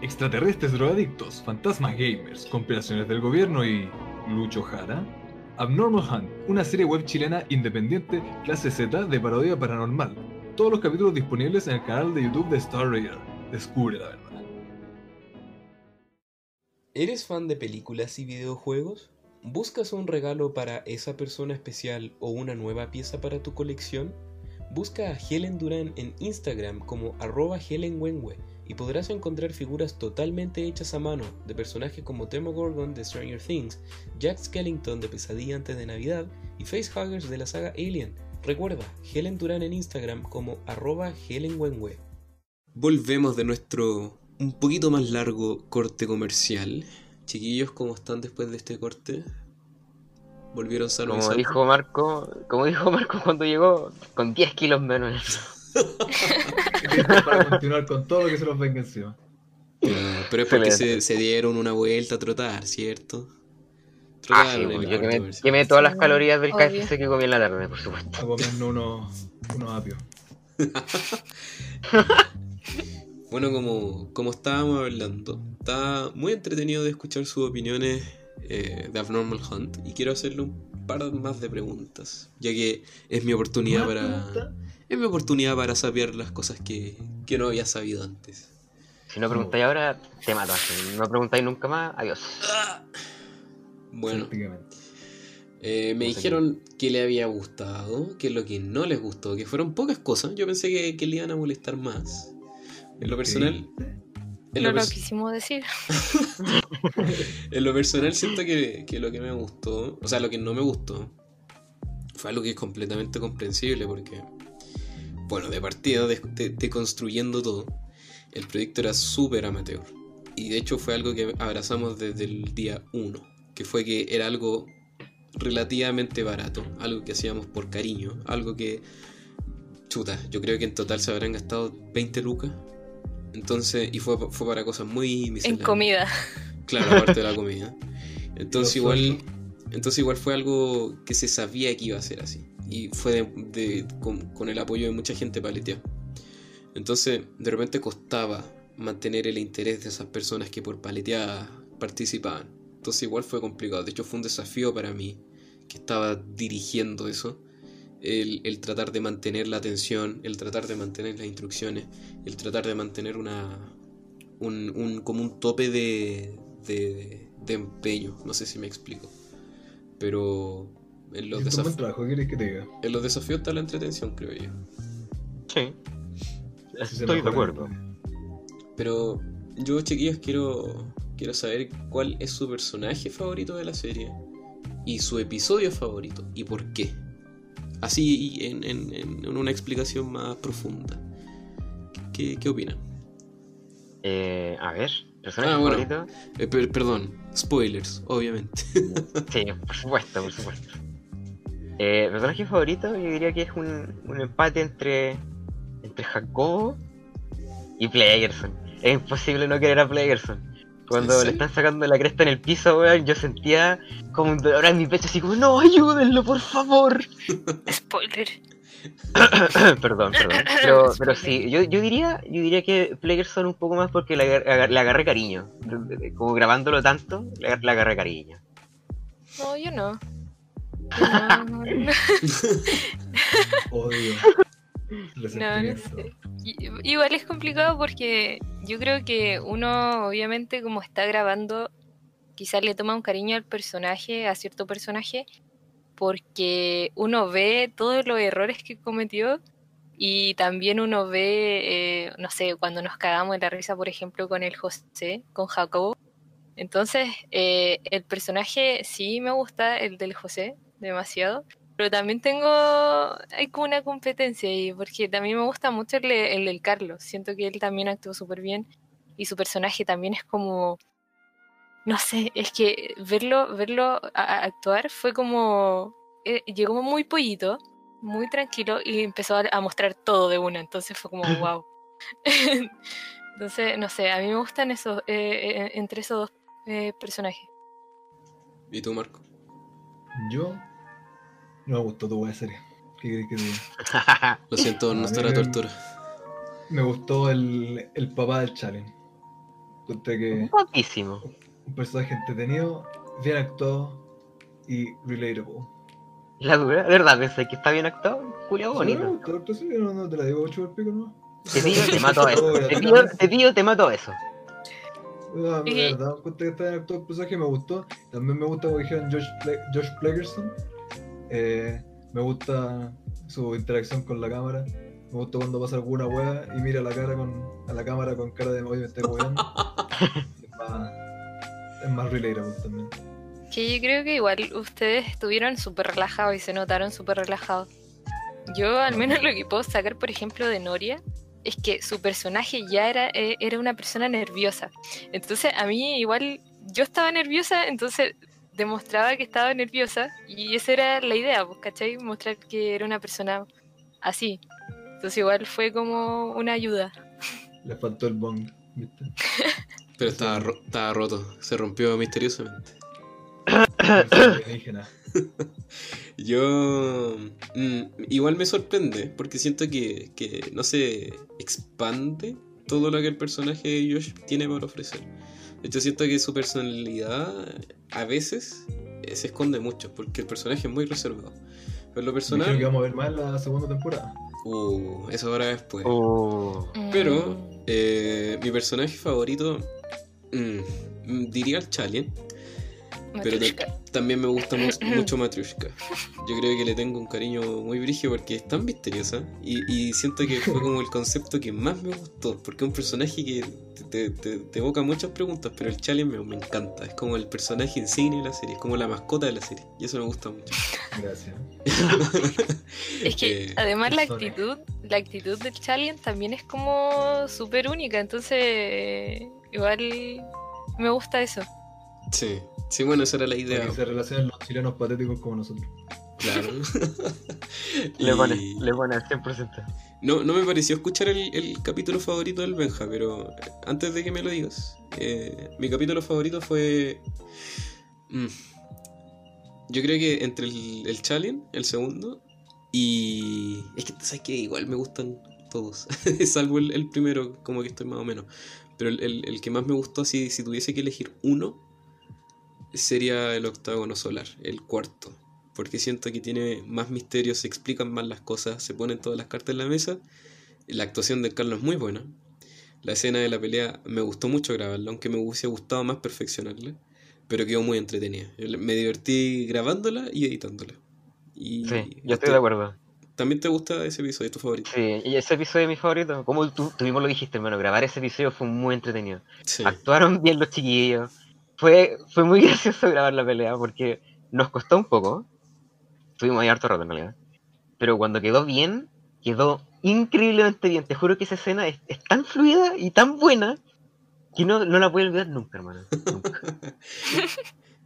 extraterrestres drogadictos, fantasmas gamers, compilaciones del gobierno y Lucho Jara. Abnormal Hunt, una serie web chilena independiente clase Z de parodia paranormal. Todos los capítulos disponibles en el canal de YouTube de Star Raider. Descubre la verdad. ¿Eres fan de películas y videojuegos? ¿Buscas un regalo para esa persona especial o una nueva pieza para tu colección? Busca a Helen Duran en Instagram como arroba Helen y podrás encontrar figuras totalmente hechas a mano de personajes como Demogorgon de Stranger Things, Jack Skellington de Pesadilla antes de Navidad y facehuggers de la saga Alien. Recuerda, Helen Duran en Instagram como arroba Helen Wenwe. Volvemos de nuestro un poquito más largo corte comercial. Chiquillos, ¿cómo están después de este corte? ¿Volvieron sanos Como dijo Marco, como dijo Marco cuando llegó, con 10 kilos menos. Para continuar con todo lo que se nos venga encima. Ya, pero es porque se, se dieron una vuelta a trotar, ¿cierto? Ah, sí, pues, yo quemé, quemé todas las calorías del obvio. KFC que comí en la tarde, por supuesto. A comernos unos, unos apios. Bueno, como, como estábamos hablando, está muy entretenido de escuchar sus opiniones eh, de Abnormal Hunt y quiero hacerle un par más de preguntas, ya que es mi oportunidad ¿Más para preguntas? es mi oportunidad para saber las cosas que, que no había sabido antes. Si no preguntáis ahora, te mato. Si no preguntáis nunca más, adiós. Bueno, Prácticamente. eh, me dijeron que le había gustado, que lo que no les gustó, que fueron pocas cosas. Yo pensé que, que le iban a molestar más. En lo personal, lo lo quisimos decir. En lo personal siento que, que lo que me gustó, o sea, lo que no me gustó, fue algo que es completamente comprensible porque, bueno, de partida, de, de- de construyendo todo, el proyecto era súper amateur. Y de hecho fue algo que abrazamos desde el día 1, que fue que era algo relativamente barato, algo que hacíamos por cariño, algo que, chuta, yo creo que en total se habrán gastado 20 lucas. Entonces, y fue, fue para cosas muy En misceláneas. comida. Claro, aparte de la comida. Entonces igual, entonces igual fue algo que se sabía que iba a ser así. Y fue de- de- con, con el apoyo de mucha gente paleteada. Entonces, de repente costaba mantener el interés de esas personas que por paleteada participaban. Entonces igual fue complicado. De hecho fue un desafío para mí, que estaba dirigiendo eso. El, el tratar de mantener la atención, el tratar de mantener las instrucciones, el tratar de mantener una, un, un- como un tope de, de, de empeño. No sé si me explico. Pero en los, desaf- trabajo, ¿qué querés que te diga? en los desafíos está la entretención, creo yo. Sí. Estoy de acuerdo. Pero yo, chiquillos, quiero, quiero saber cuál es su personaje favorito de la serie y su episodio favorito y por qué. Así en, en- en una explicación más profunda. ¿Qué, qué opinan? Eh, a ver, personaje Ah, bueno. favorito. Eh, per- perdón, spoilers, obviamente. Sí, por supuesto, por supuesto. Eh, personaje favorito, yo diría que es un, un empate entre, entre Jacobo y Playerson. Es imposible no querer a Playerson. Cuando ¿En le están sacando la cresta en el piso, weón, yo sentía como un dolor en mi pecho, así como, no, ayúdenlo, por favor. Spoiler. perdón, perdón. Pero, pero sí, yo, yo diría yo diría que Playerson un poco más porque le, agar- le agarré cariño. Como grabándolo tanto, le, agar- le agarré cariño. No, yo no. Yo no, no, no. Odio. No, no sé. Igual es complicado porque yo creo que uno, obviamente, como está grabando, quizás le toma un cariño al personaje, a cierto personaje, porque uno ve todos los errores que cometió y también uno ve, eh, no sé, cuando nos cagamos en la risa, por ejemplo, con el José, con Jacobo. Entonces, eh, el personaje sí me gusta, el del José, demasiado. Pero también tengo, hay como una competencia ahí, porque también me gusta mucho el, el del Carlos. Siento que él también actuó súper bien y su personaje también es como, no sé, es que verlo, verlo a- a- actuar fue como, eh, llegó muy pollito, muy tranquilo y empezó a, a mostrar todo de una, entonces fue como, wow. entonces, no sé, a mí me gustan esos, eh, eh, entre esos dos eh, personajes. ¿Y tú, Marco? Yo no me gustó tu buena serie. ¿Qué querés que te diga? Lo siento, no estará tortura. Me gustó el, el papá del challenge. Que Guapísimo. Un personaje entretenido, bien actuado y relatable. La dura, de verdad, pensé que está bien actuado. Julio bonito. Sí, diciendo, no te la digo ocho al pico, ¿no? Te pido, te mato a eso. Te pido, te pido, te mato a eso. De verdad, encontré que está bien actuado el personaje, me gustó. También me gusta como dijeron Josh, Ple- Josh. Eh, me gusta su interacción con la cámara. Me gusta cuando pasa alguna wea y mira a la cara con, a la cámara con cara de oye me estoy weando. Es más, relatable también. Que yo creo que igual ustedes estuvieron súper relajados y se notaron súper relajados. Yo al menos lo que puedo sacar, por ejemplo, de Noria, es que su personaje ya era, eh, era una persona nerviosa. Entonces a mí igual yo estaba nerviosa, entonces demostraba que estaba nerviosa y esa era la idea, pues, ¿cachai? Mostrar que era una persona así. Entonces igual fue como una ayuda. Le faltó el bong, ¿viste? Pero estaba, ro- estaba roto, se rompió misteriosamente. Yo mm, igual me sorprende porque siento que, que no se expande todo lo que el personaje de Josh tiene para ofrecer. De hecho, siento que su personalidad a veces eh, se esconde mucho porque el personaje es muy reservado. Pero lo Me dijeron que personal, vamos a ver más la segunda temporada. uh, eso ahora después. Oh. Pero Mm, eh, mi personaje favorito mm, mm, diría el Chalien. Pero también me gusta mu- mucho Matryoshka. Yo creo que le tengo un cariño muy brígido porque es tan misteriosa y, y siento que fue como el concepto que más me gustó. Porque es un personaje que te, te- te evoca muchas preguntas, pero el Challenge me, me encanta. Es como el personaje insignia de la serie, es como la mascota de la serie. Y eso me gusta mucho. Gracias. Es que Eh, además la actitud, la actitud del Challenge también es como súper única, entonces igual me gusta eso. Sí, sí, bueno, esa era la Para idea. que se relacionen los chilenos patéticos como nosotros. Claro. Le pone, Y- le pone al 100%. No, no me pareció escuchar el, el capítulo favorito del Benja, pero antes de que me lo digas, eh, mi capítulo favorito fue. mm, yo creo que entre el, el Challenge, el segundo, y. Es que, ¿sabes que Igual me gustan todos, salvo el, el primero, como que estoy más o menos. Pero el, el- el que más me gustó, así, si tuviese que elegir uno, sería el octágono solar, el cuarto. Porque siento que tiene más misterio, se explican más las cosas, se ponen todas las cartas en la mesa. La actuación de Carlos es muy buena. La escena de la pelea me gustó mucho grabarla, aunque me hubiese gustado más perfeccionarla. Pero quedó muy entretenida. Me divertí grabándola y editándola. Y Sí, yo estoy de acuerdo. ¿También te gusta ese episodio? ¿Es tu favorito? Sí, y ese episodio es mi favorito. Como tú, tú mismo lo dijiste, hermano, grabar ese episodio fue muy entretenido. Sí. Actuaron bien los chiquillos. Fue, fue muy gracioso grabar la pelea porque nos costó un poco. Estuvimos ahí harto rato en realidad. Pero cuando quedó bien, quedó increíblemente bien. Te juro que esa escena es, es tan fluida y tan buena que no, no la voy a olvidar nunca, hermano. Nunca.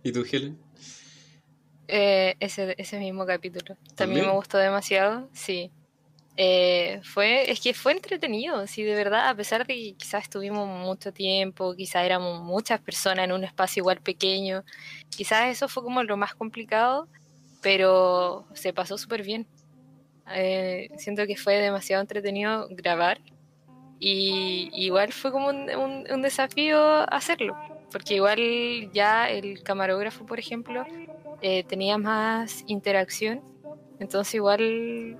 ¿Y tú, Helen? Eh, ese, ese mismo capítulo. También, ¿También? me gustó demasiado, sí. Eh, fue, es que fue entretenido, sí, de verdad, a pesar de que quizás estuvimos mucho tiempo, quizás éramos muchas personas en un espacio igual pequeño, quizás eso fue como lo más complicado, pero se pasó súper bien. Eh, siento que fue demasiado entretenido grabar y igual fue como un, un- un desafío hacerlo, porque igual ya el camarógrafo, por ejemplo, eh, tenía más interacción. Entonces igual el,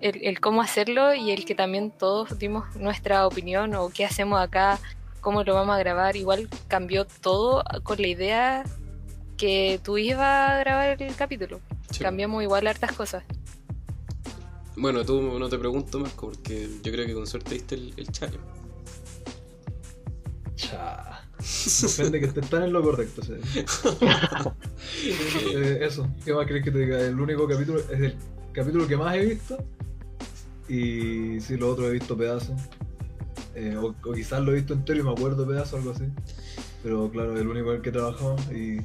el cómo hacerlo y el que también todos dimos nuestra opinión o qué hacemos acá, cómo lo vamos a grabar, igual cambió todo con la idea que tú ibas a grabar el capítulo. Sí. Cambiamos igual hartas cosas. Bueno, tú no te pregunto, Marco, porque yo creo que con suerte diste el, el challenge. Cha. Me ofende que estés tan en lo correcto. Eh, eso, ¿qué más crees que te diga? El único capítulo es el capítulo que más he visto. Y sí, los otros he visto pedazos. Eh, o, o quizás lo he visto entero y me acuerdo pedazos, algo así. Pero claro, el único en el que he trabajado y.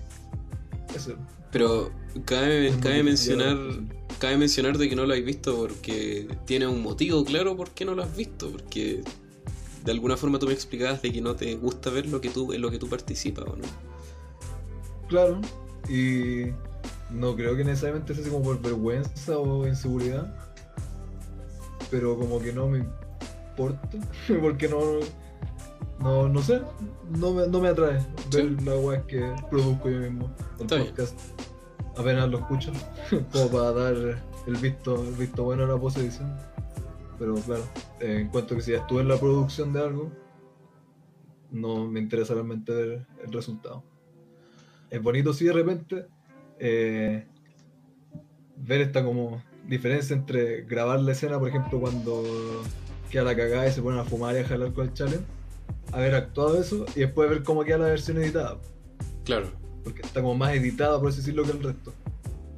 Eso. Pero cabe, Es cabe mencionar cabe mencionar de que no lo has visto porque tiene un motivo claro por qué no lo has visto. Porque de alguna forma tú me explicabas de que no te gusta ver lo que tú, en lo que tú participas, ¿o no? Claro. Y no creo que necesariamente sea así como por vergüenza o inseguridad. Pero como que no me importa. Porque no. No, no sé, no me, no me atrae Sí. ver la weá que produzco yo mismo. El Está bien. podcast. Apenas lo escucho, como para dar el visto, el visto bueno a la posedición. Pero claro, eh, encuentro que si ya estuve en la producción de algo, no me interesa realmente ver el resultado. Es bonito si de repente eh, ver esta como diferencia entre grabar la escena, por ejemplo, cuando queda la cagada y se ponen a fumar y a jalar con el challenge, haber actuado eso y después ver cómo queda la versión editada, Claro. porque está como más editada, por así decirlo, que el resto.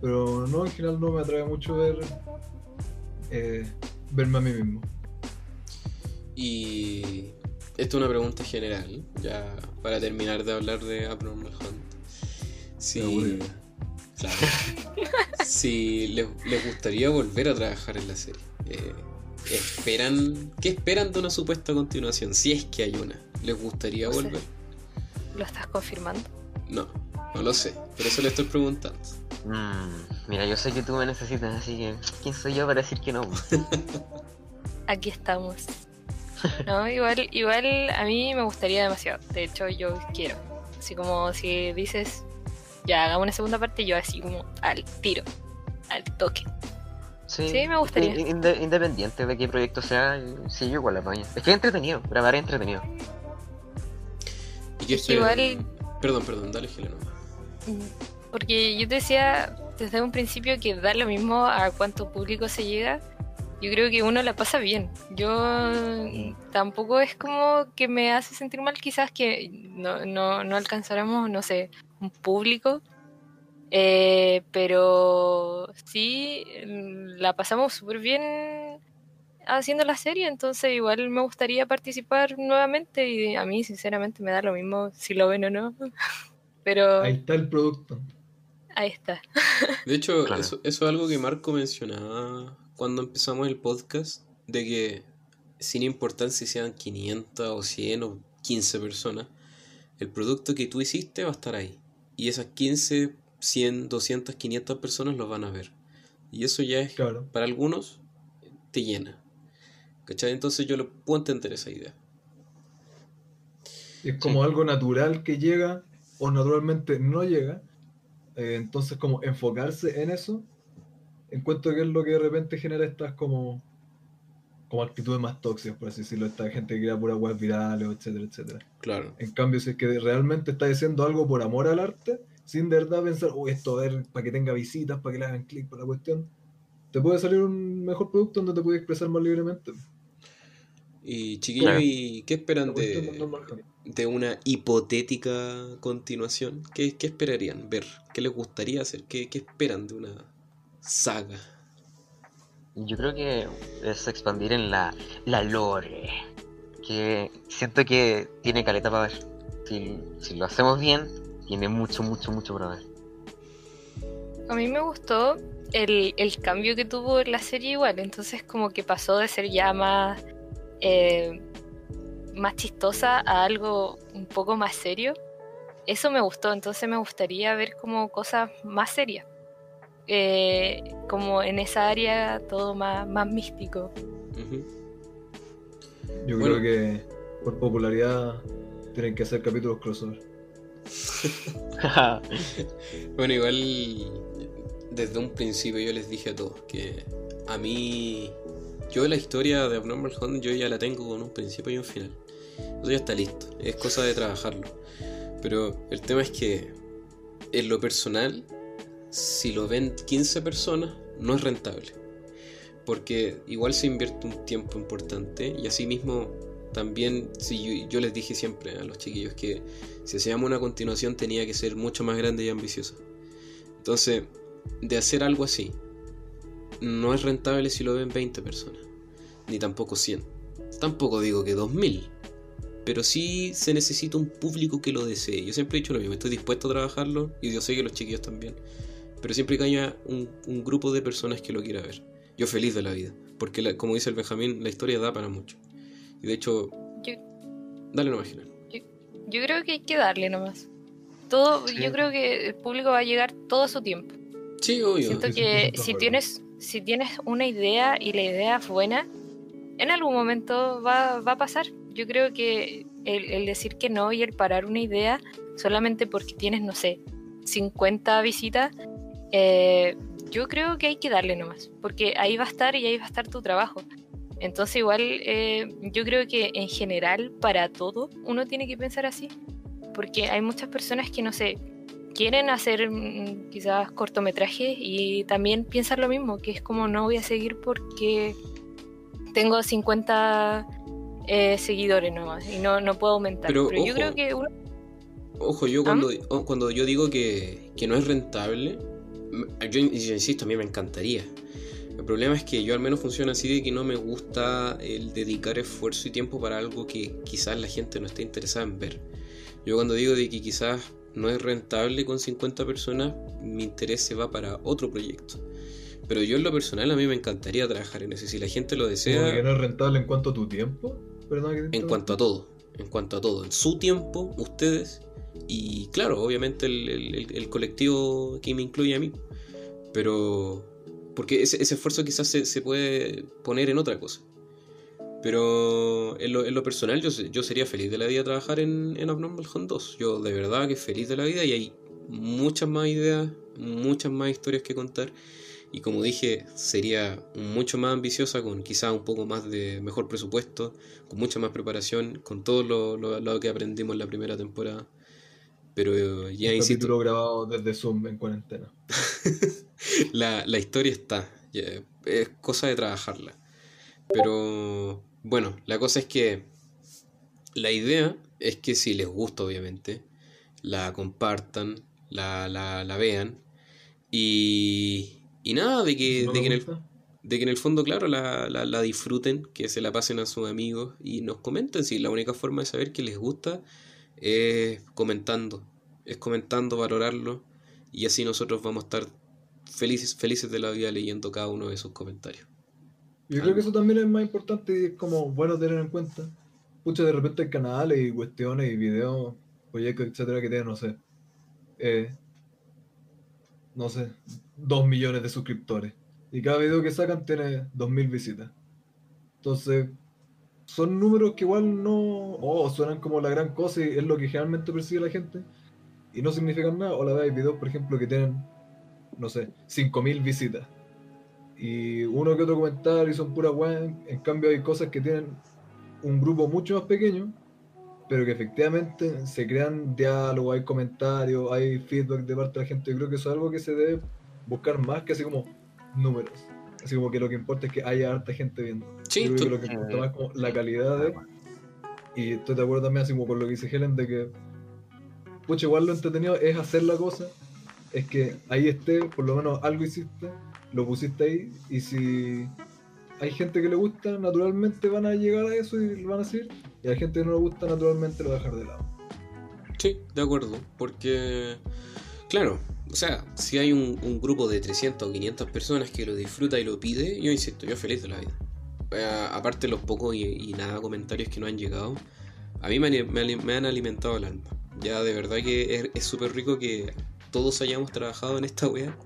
Pero no, en general no me atrae mucho ver eh, verme a mí mismo. Y esto es una pregunta general, ya para terminar de hablar de Abnormal Hunt. Aburre. claro, si les, les gustaría volver a trabajar en la serie, eh, esperan, ¿qué esperan de una supuesta continuación? Si es que hay una, ¿les gustaría No sé. volver? ¿Lo estás confirmando? No, no lo sé, por eso le estoy preguntando. Mm, mira, yo sé que tú me necesitas, así que ¿quién soy yo para decir que no? Aquí estamos. No, igual, igual a mí me gustaría demasiado. De hecho, yo quiero. Así como si dices, ya hagamos una segunda parte, yo así como al tiro, al toque. Sí, Sí, me gustaría. in- inde- independiente de qué proyecto sea, sí, yo igual la apaño. Es que es entretenido, grabar es entretenido. ¿Y que esperan? igual- Perdón, perdón, dale Helena. Porque yo te decía desde un principio que da lo mismo a cuánto público se llega. Yo creo que uno la pasa bien. Yo mm, tampoco es como que me hace sentir mal quizás que no, no, no alcanzáramos, no sé, un público. Eh, pero sí, mm, la pasamos súper bien haciendo la serie, entonces igual me gustaría participar nuevamente y a mí sinceramente me da lo mismo si lo ven o no. Pero Ahí está el producto. Ahí está. De hecho, Claro. eso, eso es algo que Marco mencionaba cuando empezamos el podcast, de que sin importar si sean 500 o 100 o 15 personas, el producto que tú hiciste va a estar ahí. Y esas 15, 100, 200, 500 personas lo van a ver. Y eso ya es, Claro. para algunos, te llena. ¿Cachai? Entonces yo lo puedo entender esa idea. Es como algo natural que llega o naturalmente no llega. Eh, entonces, como enfocarse en eso, encuentro que es lo que de repente genera estas como, como actitudes más tóxicas, por así decirlo, esta gente que crea puras webs virales, etcétera, etcétera. Claro. En cambio, si es que realmente está diciendo algo por amor al arte, sin de verdad pensar, uy, esto a ver, para que tenga visitas, para que le hagan clic por la cuestión, te puede salir un mejor producto donde te puedes expresar más libremente. Y chiquillos, Claro. ¿y qué esperan de. De una hipotética continuación? ¿Qué, qué esperarían ver? ¿Qué les gustaría hacer? ¿Qué, qué esperan de una saga? Yo creo que es expandir en la, la lore. Que siento que tiene caleta para ver. Si, si lo hacemos bien, tiene mucho, mucho, mucho para ver. A mí me gustó el, el cambio que tuvo la serie igual, entonces como que pasó de ser ya más, eh, más chistosa a algo un poco más serio. Eso me gustó, entonces me gustaría ver como cosas más serias. Eh, como en esa área todo más, más místico. Yo Bueno. creo que por popularidad tienen que hacer capítulos crossover. Bueno, igual desde un principio yo les dije a todos que a mí, yo la historia de Abnormal Hunt yo ya la tengo con un principio y un final. Eso ya está listo, es cosa de trabajarlo. Pero el tema es que en lo personal, si lo ven 15 personas, no es rentable. Porque igual se invierte un tiempo importante y asimismo también, si yo, les dije siempre a los chiquillos que si hacíamos una continuación tenía que ser mucho más grande y ambiciosa. Entonces, de hacer algo así, no es rentable si lo ven 20 personas, ni tampoco 100. Tampoco digo que 2000, pero sí se necesita un público que lo desee. Yo siempre he dicho lo mismo, estoy dispuesto a trabajarlo y yo sé que los chiquillos también. Pero siempre que haya un, un grupo de personas que lo quiera ver. Yo feliz de la vida, porque la- como dice el Benjamín, la historia da para mucho. Y de hecho, Yo, dale nomás, General. yo creo que hay que darle nomás. Todo, Sí. Yo creo que el público va a llegar todo a su tiempo. Sí, obvio. Siento que 100% si tienes, si tienes una idea y la idea es buena, en algún momento va, va a pasar. yo creo que el, decir que no y el parar una idea solamente porque tienes, no sé, 50 visitas, eh, yo creo que hay que darle nomás, porque ahí va a estar y ahí va a estar tu trabajo. Entonces igual eh, yo creo que en general para todo uno tiene que pensar así, porque hay muchas personas que no sé, quieren hacer mm, quizás cortometrajes y también piensan lo mismo, que es como no voy a seguir porque tengo 50 eh, seguidores nomás y no, no puedo aumentar. Pero, Pero, yo creo que uno... Ojo, yo ¿Ah? cuando, o- cuando yo digo que, que no es rentable, yo insisto, a mí me encantaría. El problema es que yo al menos funciona así de que no me gusta el dedicar esfuerzo y tiempo para algo que quizás la gente no esté interesada en ver. Yo cuando digo de que quizás no es rentable con 50 personas, mi interés se va para otro proyecto. Pero yo en lo personal a mí me encantaría trabajar en eso. Si la gente lo Como que desea, no es rentable en cuanto a tu tiempo. Perdón en cuanto a todo, en cuanto a todo, en su tiempo, ustedes y claro, obviamente el, el- colectivo que me incluye a mí, pero porque ese, ese esfuerzo quizás se, se puede poner en otra cosa. Pero en lo, en lo personal yo, yo sería feliz de la vida trabajar en, en Abnormal Hunt 2. Yo de verdad que feliz de la vida y hay muchas más ideas, muchas más historias que contar. Y como dije, sería mucho más ambiciosa con quizás un poco más de mejor presupuesto, con mucha más preparación, con todo lo, lo- lo que aprendimos en la primera temporada. Pero eh, ya Un insisto, capítulo grabado desde Zoom en cuarentena. la, la historia está, es cosa de trabajarla. Pero bueno, la cosa es que la idea es que si les gusta, obviamente, la compartan, la, la, la vean y, y nada, de que, no de, que en el, de que en el fondo, claro, la, la, la disfruten, que se la pasen a sus amigos y nos comenten. Si la única forma de saber que les gusta es comentando, es comentando, valorarlo y así nosotros vamos a estar felices, felices de la vida leyendo cada uno de sus comentarios. Yo creo que eso también es más importante y es como bueno tener en cuenta. Pucha, de repente hay canales y cuestiones y videos, proyectos, etcétera, que tienen, no sé, eh, no sé, dos millones de suscriptores. Y cada video que sacan tiene dos mil visitas. Entonces, son números que igual no, oh, suenan como la gran cosa y es lo que generalmente percibe la gente y no significan nada. O la vez hay videos, por ejemplo, que tienen, no sé, cinco mil visitas y uno que otro comentario y son pura weá. En cambio hay cosas que tienen un grupo mucho más pequeño, pero que efectivamente se crean diálogos, hay comentarios, hay feedback de parte de la gente. Yo creo que eso es algo que se debe buscar más que así como números. Así como que lo que importa es que haya harta gente viendo. Sí, Yo creo que tú- lo que importa sí. más es como la calidad de... Y estoy de acuerdo también así como con lo que dice Helen de que pucha, igual lo entretenido es hacer la cosa, es que ahí esté, por lo menos algo hiciste, lo pusiste ahí, y si hay gente que le gusta, naturalmente van a llegar a eso y lo van a seguir, y a la gente que no le gusta, naturalmente lo va a dejar de lado. Sí, de acuerdo, porque, claro, o sea, si hay un, un grupo de 300 o 500 personas que lo disfruta y lo pide, yo insisto, yo feliz de la vida. Eh, aparte los pocos y, y nada comentarios que no han llegado, a mí me, han- me han- me han alimentado el alma. Ya de verdad que es- súper rico que todos hayamos trabajado en esta wea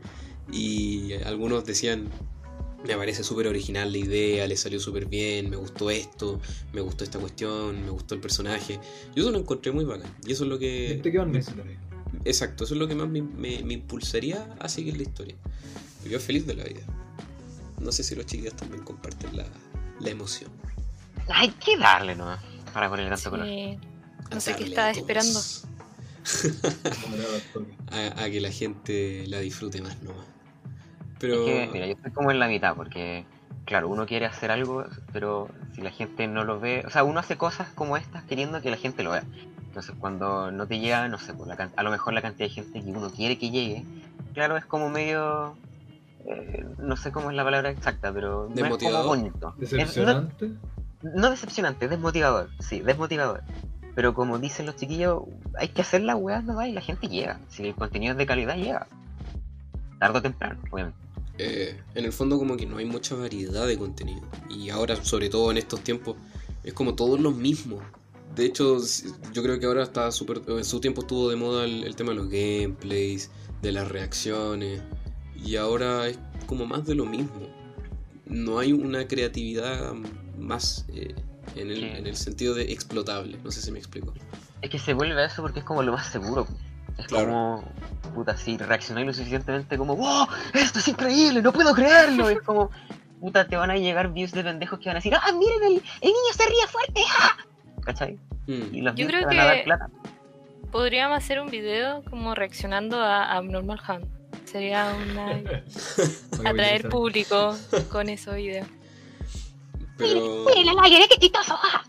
y algunos decían... Me parece súper original la idea, le salió súper bien, me gustó esto, me gustó esta cuestión, me gustó el personaje. Yo eso lo encontré muy bacán. Y eso es lo que. Gente que van a me- necesitar ahí. Exacto, eso es lo que más me, me- me impulsaría a seguir la historia. Yo feliz de la vida. No sé si los chiquillos también comparten la, la emoción. Hay que darle nomás para ponerle tanto color. Sí. No sé qué estaba esperando. A, a que la gente la disfrute más nomás. Es Pero. que, mira, yo estoy como en la mitad, porque, claro, uno quiere hacer algo, pero si la gente no lo ve, o sea, uno hace cosas como estas queriendo que la gente lo vea. Entonces, cuando no te llega, no sé, por la can- a lo mejor la cantidad de gente que uno quiere que llegue, claro, es como medio. eh, no sé cómo es la palabra exacta, pero no es como bonito. Es- no- Decepcionante. no decepcionante, desmotivador, sí, desmotivador. Pero como dicen los chiquillos, hay que hacer las weas nomás y la gente llega. Si el contenido es de calidad, llega. Tarde o temprano, obviamente. Eh, en el fondo como que no hay mucha variedad de contenido. Y ahora, sobre todo en estos tiempos, es como todos los mismos. De hecho, yo creo que ahora está súper... En su tiempo estuvo de moda el, el tema de los gameplays, de las reacciones. Y ahora es como más de lo mismo. No hay una creatividad más eh, En el, en el sentido de explotable, no sé si me explico. Es que se vuelve a eso porque es como lo más seguro. Es Claro. como, puta, si reaccionáis lo suficientemente como, ¡Wow! ¡Esto es increíble! ¡No puedo creerlo! Es como, puta, te van a llegar views de pendejos que van a decir, ¡Ah, miren, el, el niño se ríe fuerte! ¡Ah! ¿Cachai? Mm. Y los Yo creo te van a dar que- plata. Podríamos hacer un video como reaccionando a Abnormal Hunt. Sería una... atraer público con esos videos. Pero, la lágrima, qué chistoso! ¡Ah!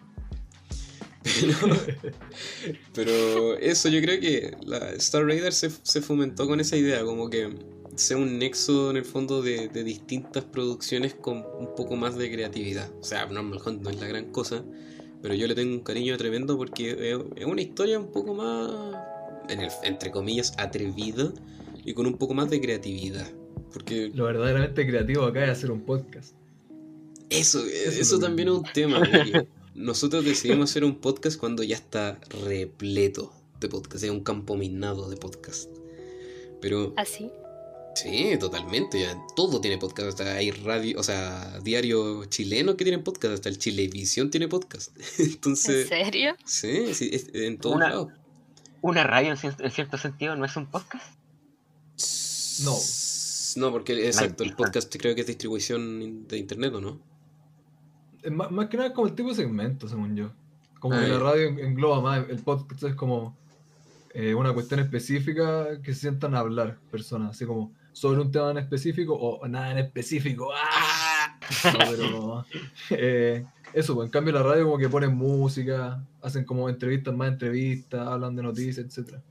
Pero, pero eso, yo creo que la Star Raider se, se fomentó con esa idea, como que sea un nexo en el fondo de, de distintas producciones con un poco más de creatividad. O sea, Normal Hunt no es la gran cosa, pero yo le tengo un cariño tremendo porque es, una historia un poco más, en el- entre comillas, atrevida y con un poco más de creatividad. Porque Lo verdaderamente creativo acá es hacer un podcast. Eso, es eso que- también es un tema. nosotros decidimos hacer un podcast cuando ya está repleto de podcast, es un campo minado de podcast. Pero Así. sí, totalmente, ya todo tiene podcast, hasta hay radio, o sea, diario chileno que tienen podcast, hasta el Chilevisión tiene podcast. ¿En Entonces, serio? sí, sí, es- en todos Una- lados. Una radio en, en cierto sentido no es un podcast. No. No, porque exacto, el podcast creo que es distribución de internet, ¿o no? Es más, más que nada como el tipo de segmento, según yo. Como que la radio engloba más, el podcast es como eh, una cuestión específica que se sientan a hablar personas, así como sobre un tema en específico o nada en específico. ¡Ah! No, pero eh, eso, pues, en cambio la radio como que ponen música, hacen como entrevistas más entrevistas, hablan de noticias, etcétera.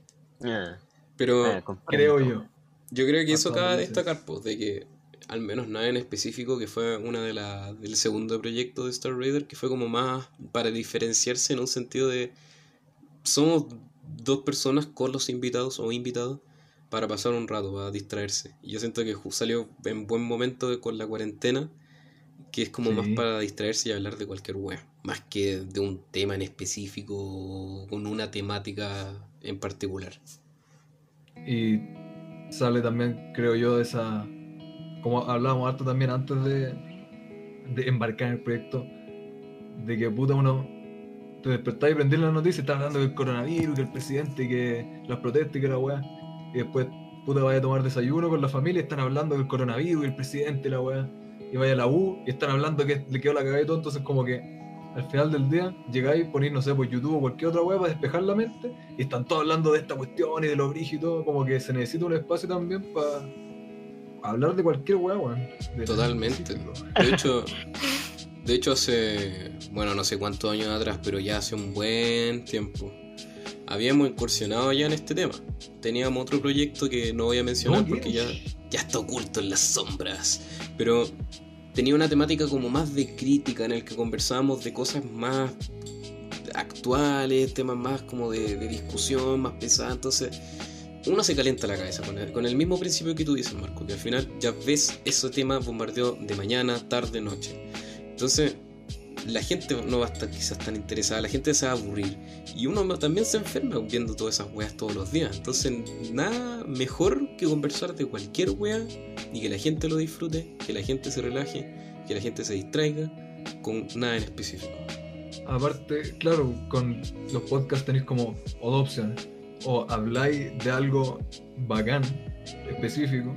Ah, Pero... Creo yo. Yo creo que eso acaba de destacar, pues, de que al menos nada en específico, que fue una de las del segundo proyecto de Star Raider, que fue como más para diferenciarse en un sentido de somos dos personas con los invitados o invitados para pasar un rato, para distraerse. Y yo siento que salió en buen momento con la cuarentena, que es como Sí. más para distraerse y hablar de cualquier wea, más que de un tema en específico o con una temática en particular. Y sale también, creo yo, de esa. Como hablábamos harto también antes de, de embarcar en el proyecto, de que puta uno te despertás y prendés la noticia y estás hablando del coronavirus, que el presidente, que las protestas y que la weá. Y después, puta, vaya a tomar desayuno con la familia y están hablando del coronavirus y el presidente y la weá. Y vaya a la U y están hablando que le quedó la cagada y todo. Entonces, como que al final del día llegáis, ponéis, no sé, por YouTube o cualquier otra weá para despejar la mente y están todos hablando de esta cuestión y de lo brígido y todo, como que se necesita un espacio también para hablar de cualquier weá, weón. Totalmente. De hecho, de hecho hace, bueno, no sé cuántos años atrás, pero ya hace un buen tiempo, habíamos incursionado ya en este tema. Teníamos otro proyecto que no voy a mencionar No, porque ya, ya está oculto en las sombras, pero tenía una temática como más de crítica en el que conversábamos de cosas más actuales, temas más como de, de discusión, más pesadas, entonces uno se calienta la cabeza con el, mismo principio que tú dices, Marco, que al final ya ves ese tema bombardeo de mañana, tarde, noche. Entonces, la gente no va a estar quizás tan interesada, la gente se va a aburrir. Y uno también se enferma viendo todas esas weas todos los días. Entonces, nada mejor que conversar de cualquier wea y que la gente lo disfrute, que la gente se relaje, que la gente se distraiga con nada en específico. Aparte, claro, con los podcasts tenéis como dos opciones. O habláis de algo bacán, específico,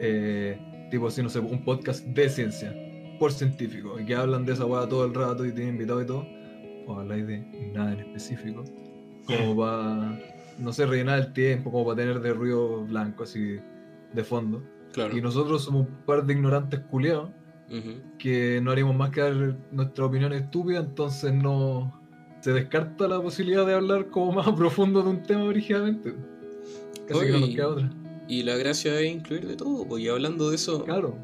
eh, tipo así, no sé, un podcast de ciencia, por científico, y que hablan de esa weá todo el rato y tienen invitados y todo. O habláis de nada en específico, como para, no sé, rellenar el tiempo, como para tener de ruido blanco así de fondo. Claro. Y nosotros somos un par de ignorantes culiados Ujú. que no haríamos más que dar nuestra opinión estúpida, entonces no se descarta la posibilidad de hablar como más profundo de un tema originalmente. Casi que no nos queda otra. Y la gracia es incluir de todo, pues, y hablando de eso, Claro.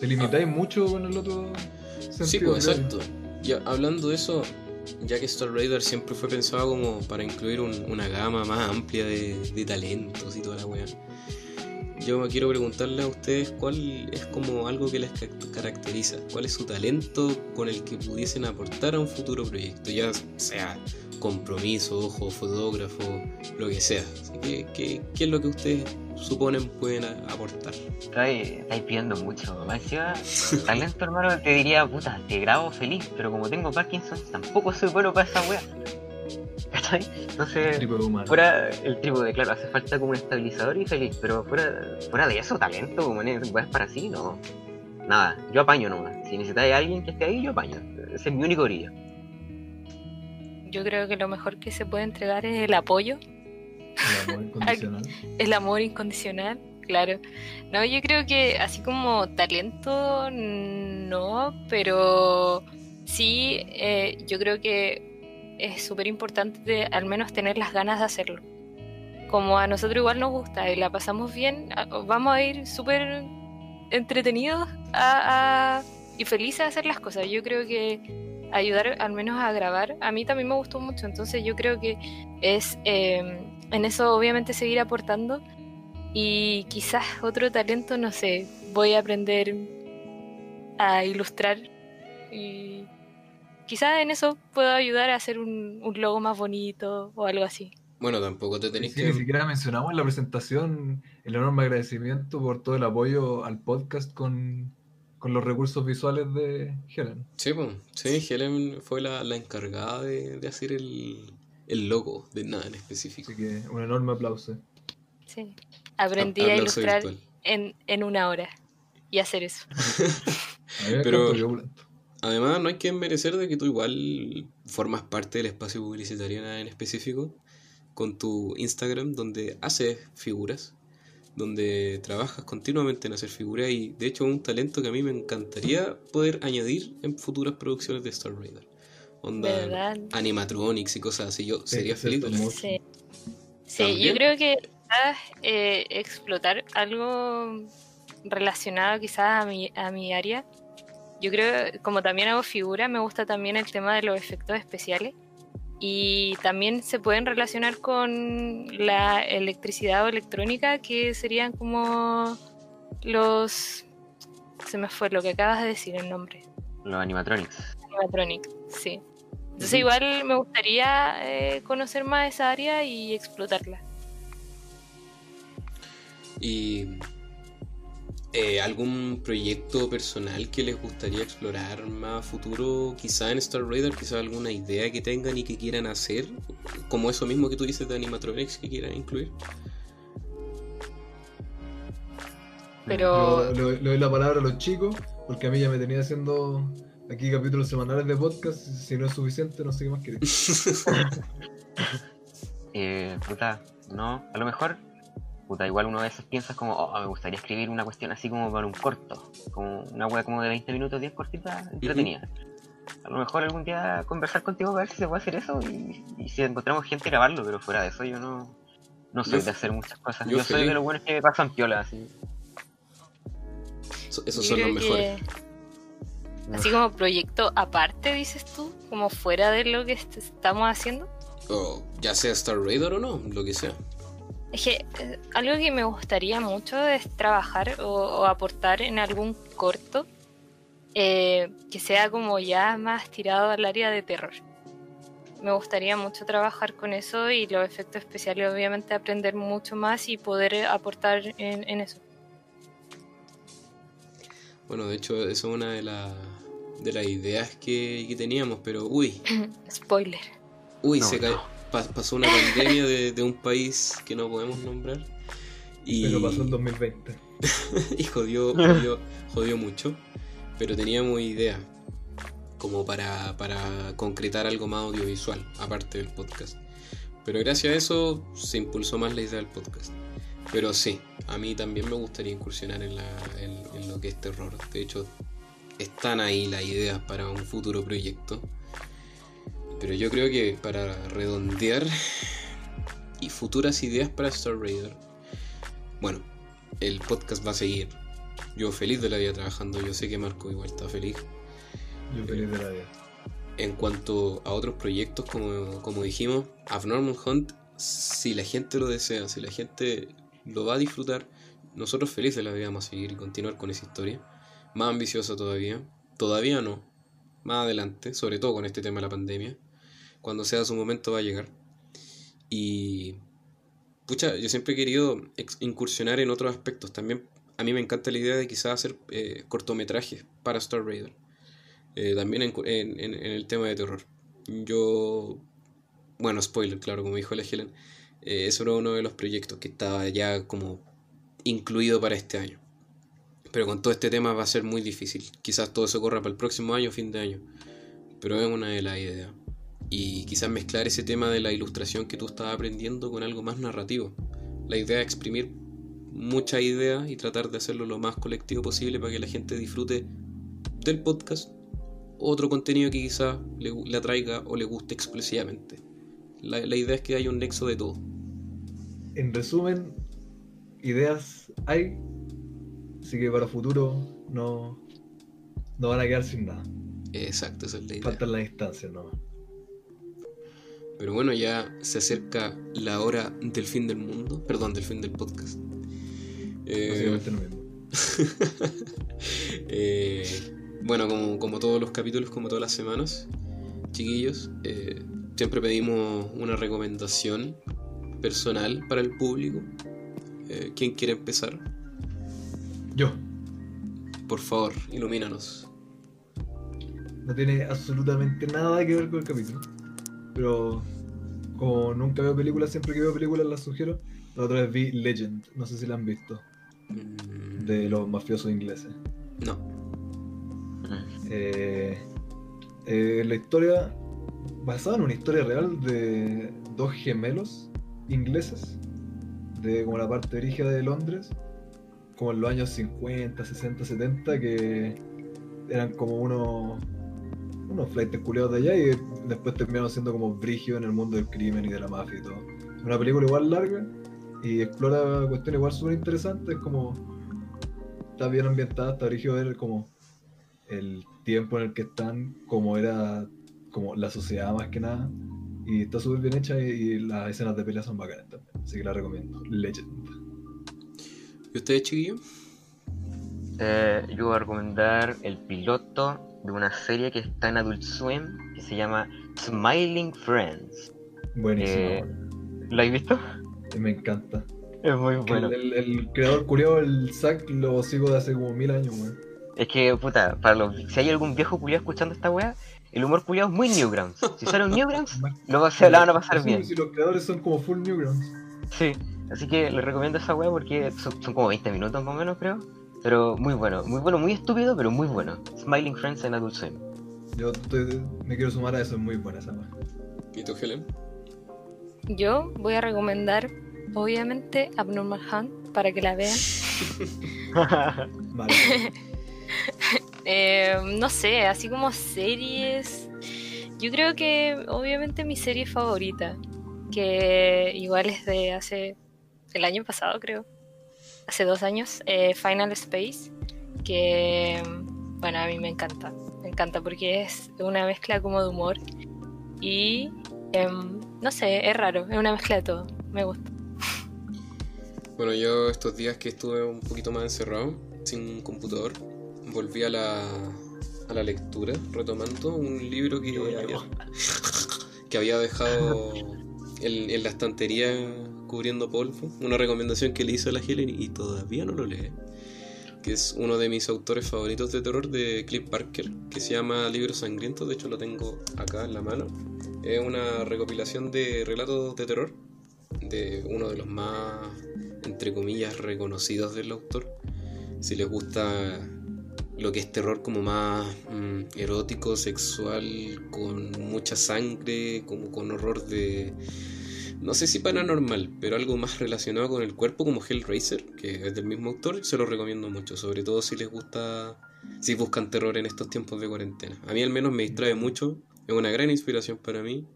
Te limitáis mucho con el otro sentido. Sí, pues exacto. Ya, hablando de eso, ya que Star Raider siempre fue pensado como para incluir un- una gama más amplia de, de talentos y toda la wea. Yo me quiero preguntarle a ustedes cuál es como algo que les ca- caracteriza, cuál es su talento con el que pudiesen aportar a un futuro proyecto, ya sea compromiso, ojo, fotógrafo, lo que sea. Así que, ¿qué, es lo que ustedes suponen pueden aportar? Estáis estáis pidiendo mucho. Más encima, talento, hermano, te diría, puta, te grabo feliz, pero como tengo Parkinson, tampoco soy bueno para esa wea. ¿Cachai? Entonces, Tipo de humano. fuera el trípode, claro, hace falta como un estabilizador y feliz, pero fuera, fuera de eso, talento, como en weas para así, no. Nada, yo apaño nomás. Si necesitáis a alguien que esté ahí, yo apaño. Ese es mi único brillo. Yo creo que lo mejor que se puede entregar es el apoyo, El amor incondicional. el amor incondicional, claro. No, yo creo que así como talento, no, pero sí, eh, yo creo que es súper importante al menos tener las ganas de hacerlo. Como a nosotros igual nos gusta y la pasamos bien, vamos a ir súper entretenidos a- y felices a hacer las cosas. Yo creo que ayudar al menos a grabar, a mí también me gustó mucho, entonces yo creo que es eh, en eso obviamente seguir aportando y quizás otro talento, no sé, voy a aprender a ilustrar y quizás en eso puedo ayudar a hacer un, un logo más bonito o algo así. Bueno, tampoco te tenéis Sí, que... ni siquiera mencionamos en la presentación el enorme agradecimiento por todo el apoyo al podcast con, con los recursos visuales de Helen. Sí, pues, sí, Helen fue la, la encargada de, de hacer el, el logo de nada en específico. Así que un enorme aplauso. Sí. Aprendí a ilustrar virtual. en, en una hora y hacer eso. Pero-. Además, no hay que merecer de que tú igual formas parte del espacio publicitario en específico con tu Instagram, donde haces figuras, donde trabajas continuamente en hacer figuras y de hecho es un talento que a mí me encantaría poder añadir en futuras producciones de Star Raider. Onda ¿Verdad? animatronics y cosas así, yo Sí, sería es feliz. de. Sí. Sí, yo creo que quizás eh, explotar algo relacionado quizás a mi, a mi área. Yo creo, como también hago figura, me gusta también el tema de los efectos especiales. Y también se pueden relacionar con la electricidad o electrónica, que serían como los... Se me fue lo que acabas de decir el nombre. Los animatronics. Animatronic, sí. Entonces igual me gustaría eh, conocer más esa área y explotarla. Y eh, algún proyecto personal que les gustaría explorar más a futuro, quizá en Star Raider, quizá alguna idea que tengan y que quieran hacer, como eso mismo que tú dices de animatronics que quieran incluir. Pero- le, le doy la palabra a los chicos, porque a mí ya me tenía haciendo aquí capítulos semanales de podcast. Si no es suficiente, no sé qué más quiere. Eh, puta, no, a lo mejor, puta, igual uno a veces piensa como, oh, me gustaría escribir una cuestión así como para un corto, como una wea como de 20 minutos, 10 cortitas, entretenida. A lo mejor algún día conversar contigo para ver si se puede hacer eso y, y si encontramos gente grabarlo, pero fuera de eso yo no, no soy Yo- de hacer muchas cosas. yo Yo, soy de los buenos que me pasan piola, así. So- Esos Yo son los mejores. que, así como proyecto aparte, dices tú, como fuera de lo que est- estamos haciendo. O ya sea Star Raider o no, lo que sea. Es que eh, algo que me gustaría mucho es trabajar o, o aportar en algún corto eh, que sea como ya más tirado al área de terror. Me gustaría mucho trabajar con eso y los efectos especiales, obviamente, aprender mucho más y poder aportar en, en eso. Bueno, de hecho, eso es una de, la- de las ideas que, que teníamos, pero uy, Spoiler. uy, No, se ca- no. Pa- pasó una pandemia de, de un país que no podemos nombrar. Y... Pero pasó el 2020. y jodió, jodió, jodió mucho. Pero teníamos idea como para, para concretar algo más audiovisual, aparte del podcast. Pero gracias a eso se impulsó más la idea del podcast. Pero sí, a mí también me gustaría incursionar en, la, en, en lo que es terror. De hecho, están ahí las ideas para un futuro proyecto. Pero yo creo que para redondear y futuras ideas para Star Raider, bueno, el podcast va a seguir. Yo feliz de la vida trabajando, yo sé que Marco igual está feliz. Yo feliz de la vida. En cuanto a otros proyectos, como, como dijimos, Abnormal Hunt, si la gente lo desea, si la gente lo va a disfrutar, nosotros felices la vida vamos a seguir y continuar con esa historia. Más ambiciosa todavía. Todavía no. Más adelante, sobre todo con este tema de la pandemia. Cuando sea su momento va a llegar. Y pucha, yo siempre he querido incursionar en otros aspectos. También a mí me encanta la idea de quizás hacer eh, cortometrajes para Star Raider. Eh, también en, en- en- el tema de terror. Yo, bueno, spoiler, claro, como dijo la Helen, eh, eso era uno de los proyectos que estaba ya como incluido para este año. Pero con todo este tema va a ser muy difícil. Quizás todo se corra para el próximo año, fin de año. Pero es una de las ideas. Y quizás mezclar ese tema de la ilustración que tú estás aprendiendo con algo más narrativo. La idea es exprimir muchas ideas y tratar de hacerlo lo más colectivo posible para que la gente disfrute del podcast otro contenido que quizás le, le atraiga o le guste exclusivamente. La, la idea es que haya un nexo de todo. En resumen, ideas hay, así que para futuro no, no van a quedar sin nada. Exacto, esa es la idea. Faltan las instancias nomás. Pero bueno, ya se acerca la hora del fin del mundo. Perdón, del fin del podcast. Eh, mismo. eh, bueno, como, como todos los capítulos, como todas las semanas, chiquillos, eh, siempre pedimos una recomendación personal para el público. Eh, ¿Quién quiere empezar? Yo. Por favor, ilumínanos. No tiene absolutamente nada que ver con el capítulo. Pero como nunca veo películas, siempre que veo películas las sugiero. La otra vez vi Legend, no sé si la han visto, Mm, de los mafiosos ingleses. No. Eh, eh, la historia, basada en una historia real de dos gemelos ingleses, de como la parte rígida de Londres, como en los años 50, 60, 70, que eran como unos unos flights culiados de allá y después terminaron siendo como brigio en el mundo del crimen y de la mafia y todo. Una película igual larga y explora cuestiones igual súper interesantes, como está bien ambientada, está brígido ver como el tiempo en el que están, como era como la sociedad más que nada. Y está súper bien hecha y, y las escenas de pelea son bacanas también. Así que la recomiendo. Legend. ¿Y ustedes, chiquillos? Eh, yo voy a recomendar el piloto de una serie que está en Adult Swim que se llama Smiling Friends. Buenísimo. Eh. ¿Lo habéis visto? Me encanta. Es muy bueno. El, el- el creador culiado, el Zack, lo sigo de hace como mil años, weón. Es que, puta, para los, si hay algún viejo culiado escuchando esta weá, el humor culiado es muy Newgrounds. Si sale un Newgrounds, lo va- se la van a pasar bien. Si los creadores son como full Newgrounds. Sí, así que les recomiendo esa weá porque son, son como 20 minutos más o menos, creo. Pero muy bueno, muy bueno, muy estúpido, pero muy bueno. Smiling Friends en Adult Swim. Yo estoy- me quiero sumar a eso, es muy buena esa. ¿Y tú, Helen? Yo voy a recomendar, obviamente, Abnormal Hunt para que la vean. Vale. Eh, no sé, así como series. Yo creo que obviamente mi serie favorita, que igual es de hace el año pasado, creo. Hace dos años, eh, Final Space, que bueno, a mí me encanta. Me encanta porque es una mezcla como de humor y em, no sé, es raro, es una mezcla de todo. Me gusta. Bueno, yo estos días que estuve un poquito más encerrado, sin computador, volví a la, a la lectura, retomando un libro que, había, que había dejado en, en la estantería cubriendo polvo. Una recomendación que le hizo a la Helen y todavía no lo lee. Que es uno de mis autores favoritos de terror de Cliff Parker, que se llama Libros Sangrientos. De hecho, lo tengo acá en la mano. Es una recopilación de relatos de terror de uno de los más, entre comillas, reconocidos del autor. Si les gusta lo que es terror como más mm, erótico, sexual, con mucha sangre, como con horror de... No sé si paranormal, pero algo más relacionado con el cuerpo como Hellraiser, que es del mismo autor, se lo recomiendo mucho, sobre todo si les gusta, si buscan terror en estos tiempos de cuarentena. A mí al menos me distrae mucho, es una gran inspiración para mí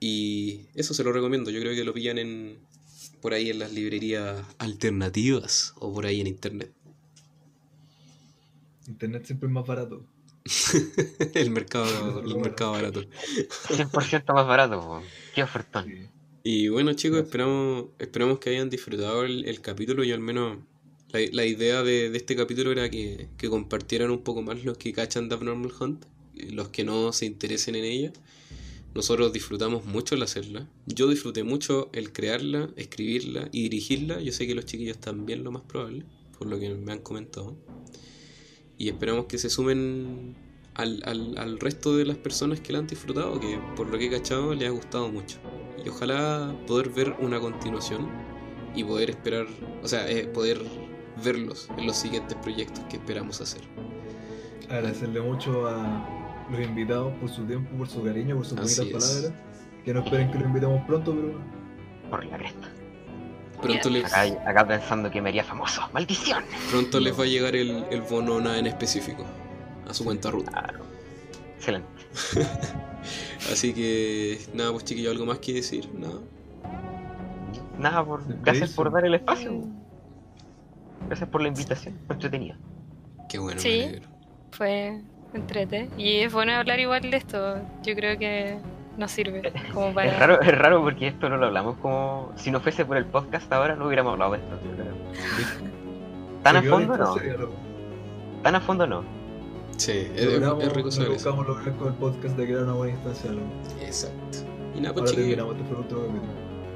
y eso se lo recomiendo. Yo creo que lo pillan en por ahí en las librerías alternativas o por ahí en internet. Internet siempre es más barato. el mercado el mercado barato. 100% más barato, po. Qué ofertón. Sí. Y bueno chicos, Gracias. esperamos esperamos que hayan disfrutado el, el capítulo y al menos la, la idea de, de este capítulo era que, que compartieran un poco más los que cachan de Abnormal Hunt, y los que no se interesen en ella. Nosotros disfrutamos mucho el hacerla. Yo disfruté mucho el crearla, escribirla y dirigirla. Yo sé que los chiquillos también lo más probable, por lo que me han comentado. Y esperamos que se sumen al, al, al resto de las personas que la han disfrutado, que por lo que he cachado les ha gustado mucho. Y ojalá poder ver una continuación y poder esperar, o sea, eh, poder verlos en los siguientes proyectos que esperamos hacer. Agradecerle mucho a los invitados por su tiempo, por su cariño, por sus Así bonitas es. palabras. Que no esperen que lo invitemos pronto, pero Por la cresta. Pronto les, Acá, acá pensando que me haría famoso. ¡Maldición! pronto les va a llegar el, el bono nada en específico a su cuenta ruta. Claro. Excelente. Así que nada, pues chiquillos, algo más que decir, nada. Nada, por, gracias por dar el espacio. Gracias por la invitación. Fue entretenido. Qué bueno, Sí. me alegro. Fue entrete. Y es bueno hablar igual de esto. Yo creo que nos sirve como para... Es raro, es raro porque esto no lo hablamos como. Si no fuese por el podcast ahora no hubiéramos hablado de esto. yo creo. Tan a fondo no. Tan a fondo no. Sí, es, Logramos- es rico saber eso. lograr con el podcast de crear una buena instancia. Exacto. Y nada, pues terminamos,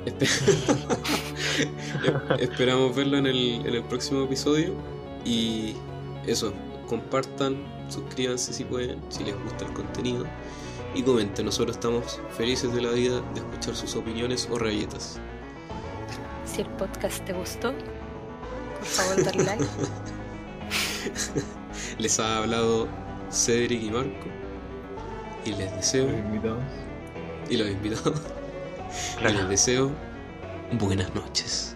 este Esperamos verlo en el, en el próximo episodio. Y eso, compartan, suscríbanse si pueden, si les gusta el contenido. Y comenten, nosotros estamos felices de la vida de escuchar sus opiniones o rayetas. Si el podcast te gustó, por favor dale like. Les ha hablado Cedric y Marco. Y les deseo, Los invitados. y los invitados, y les deseo buenas noches.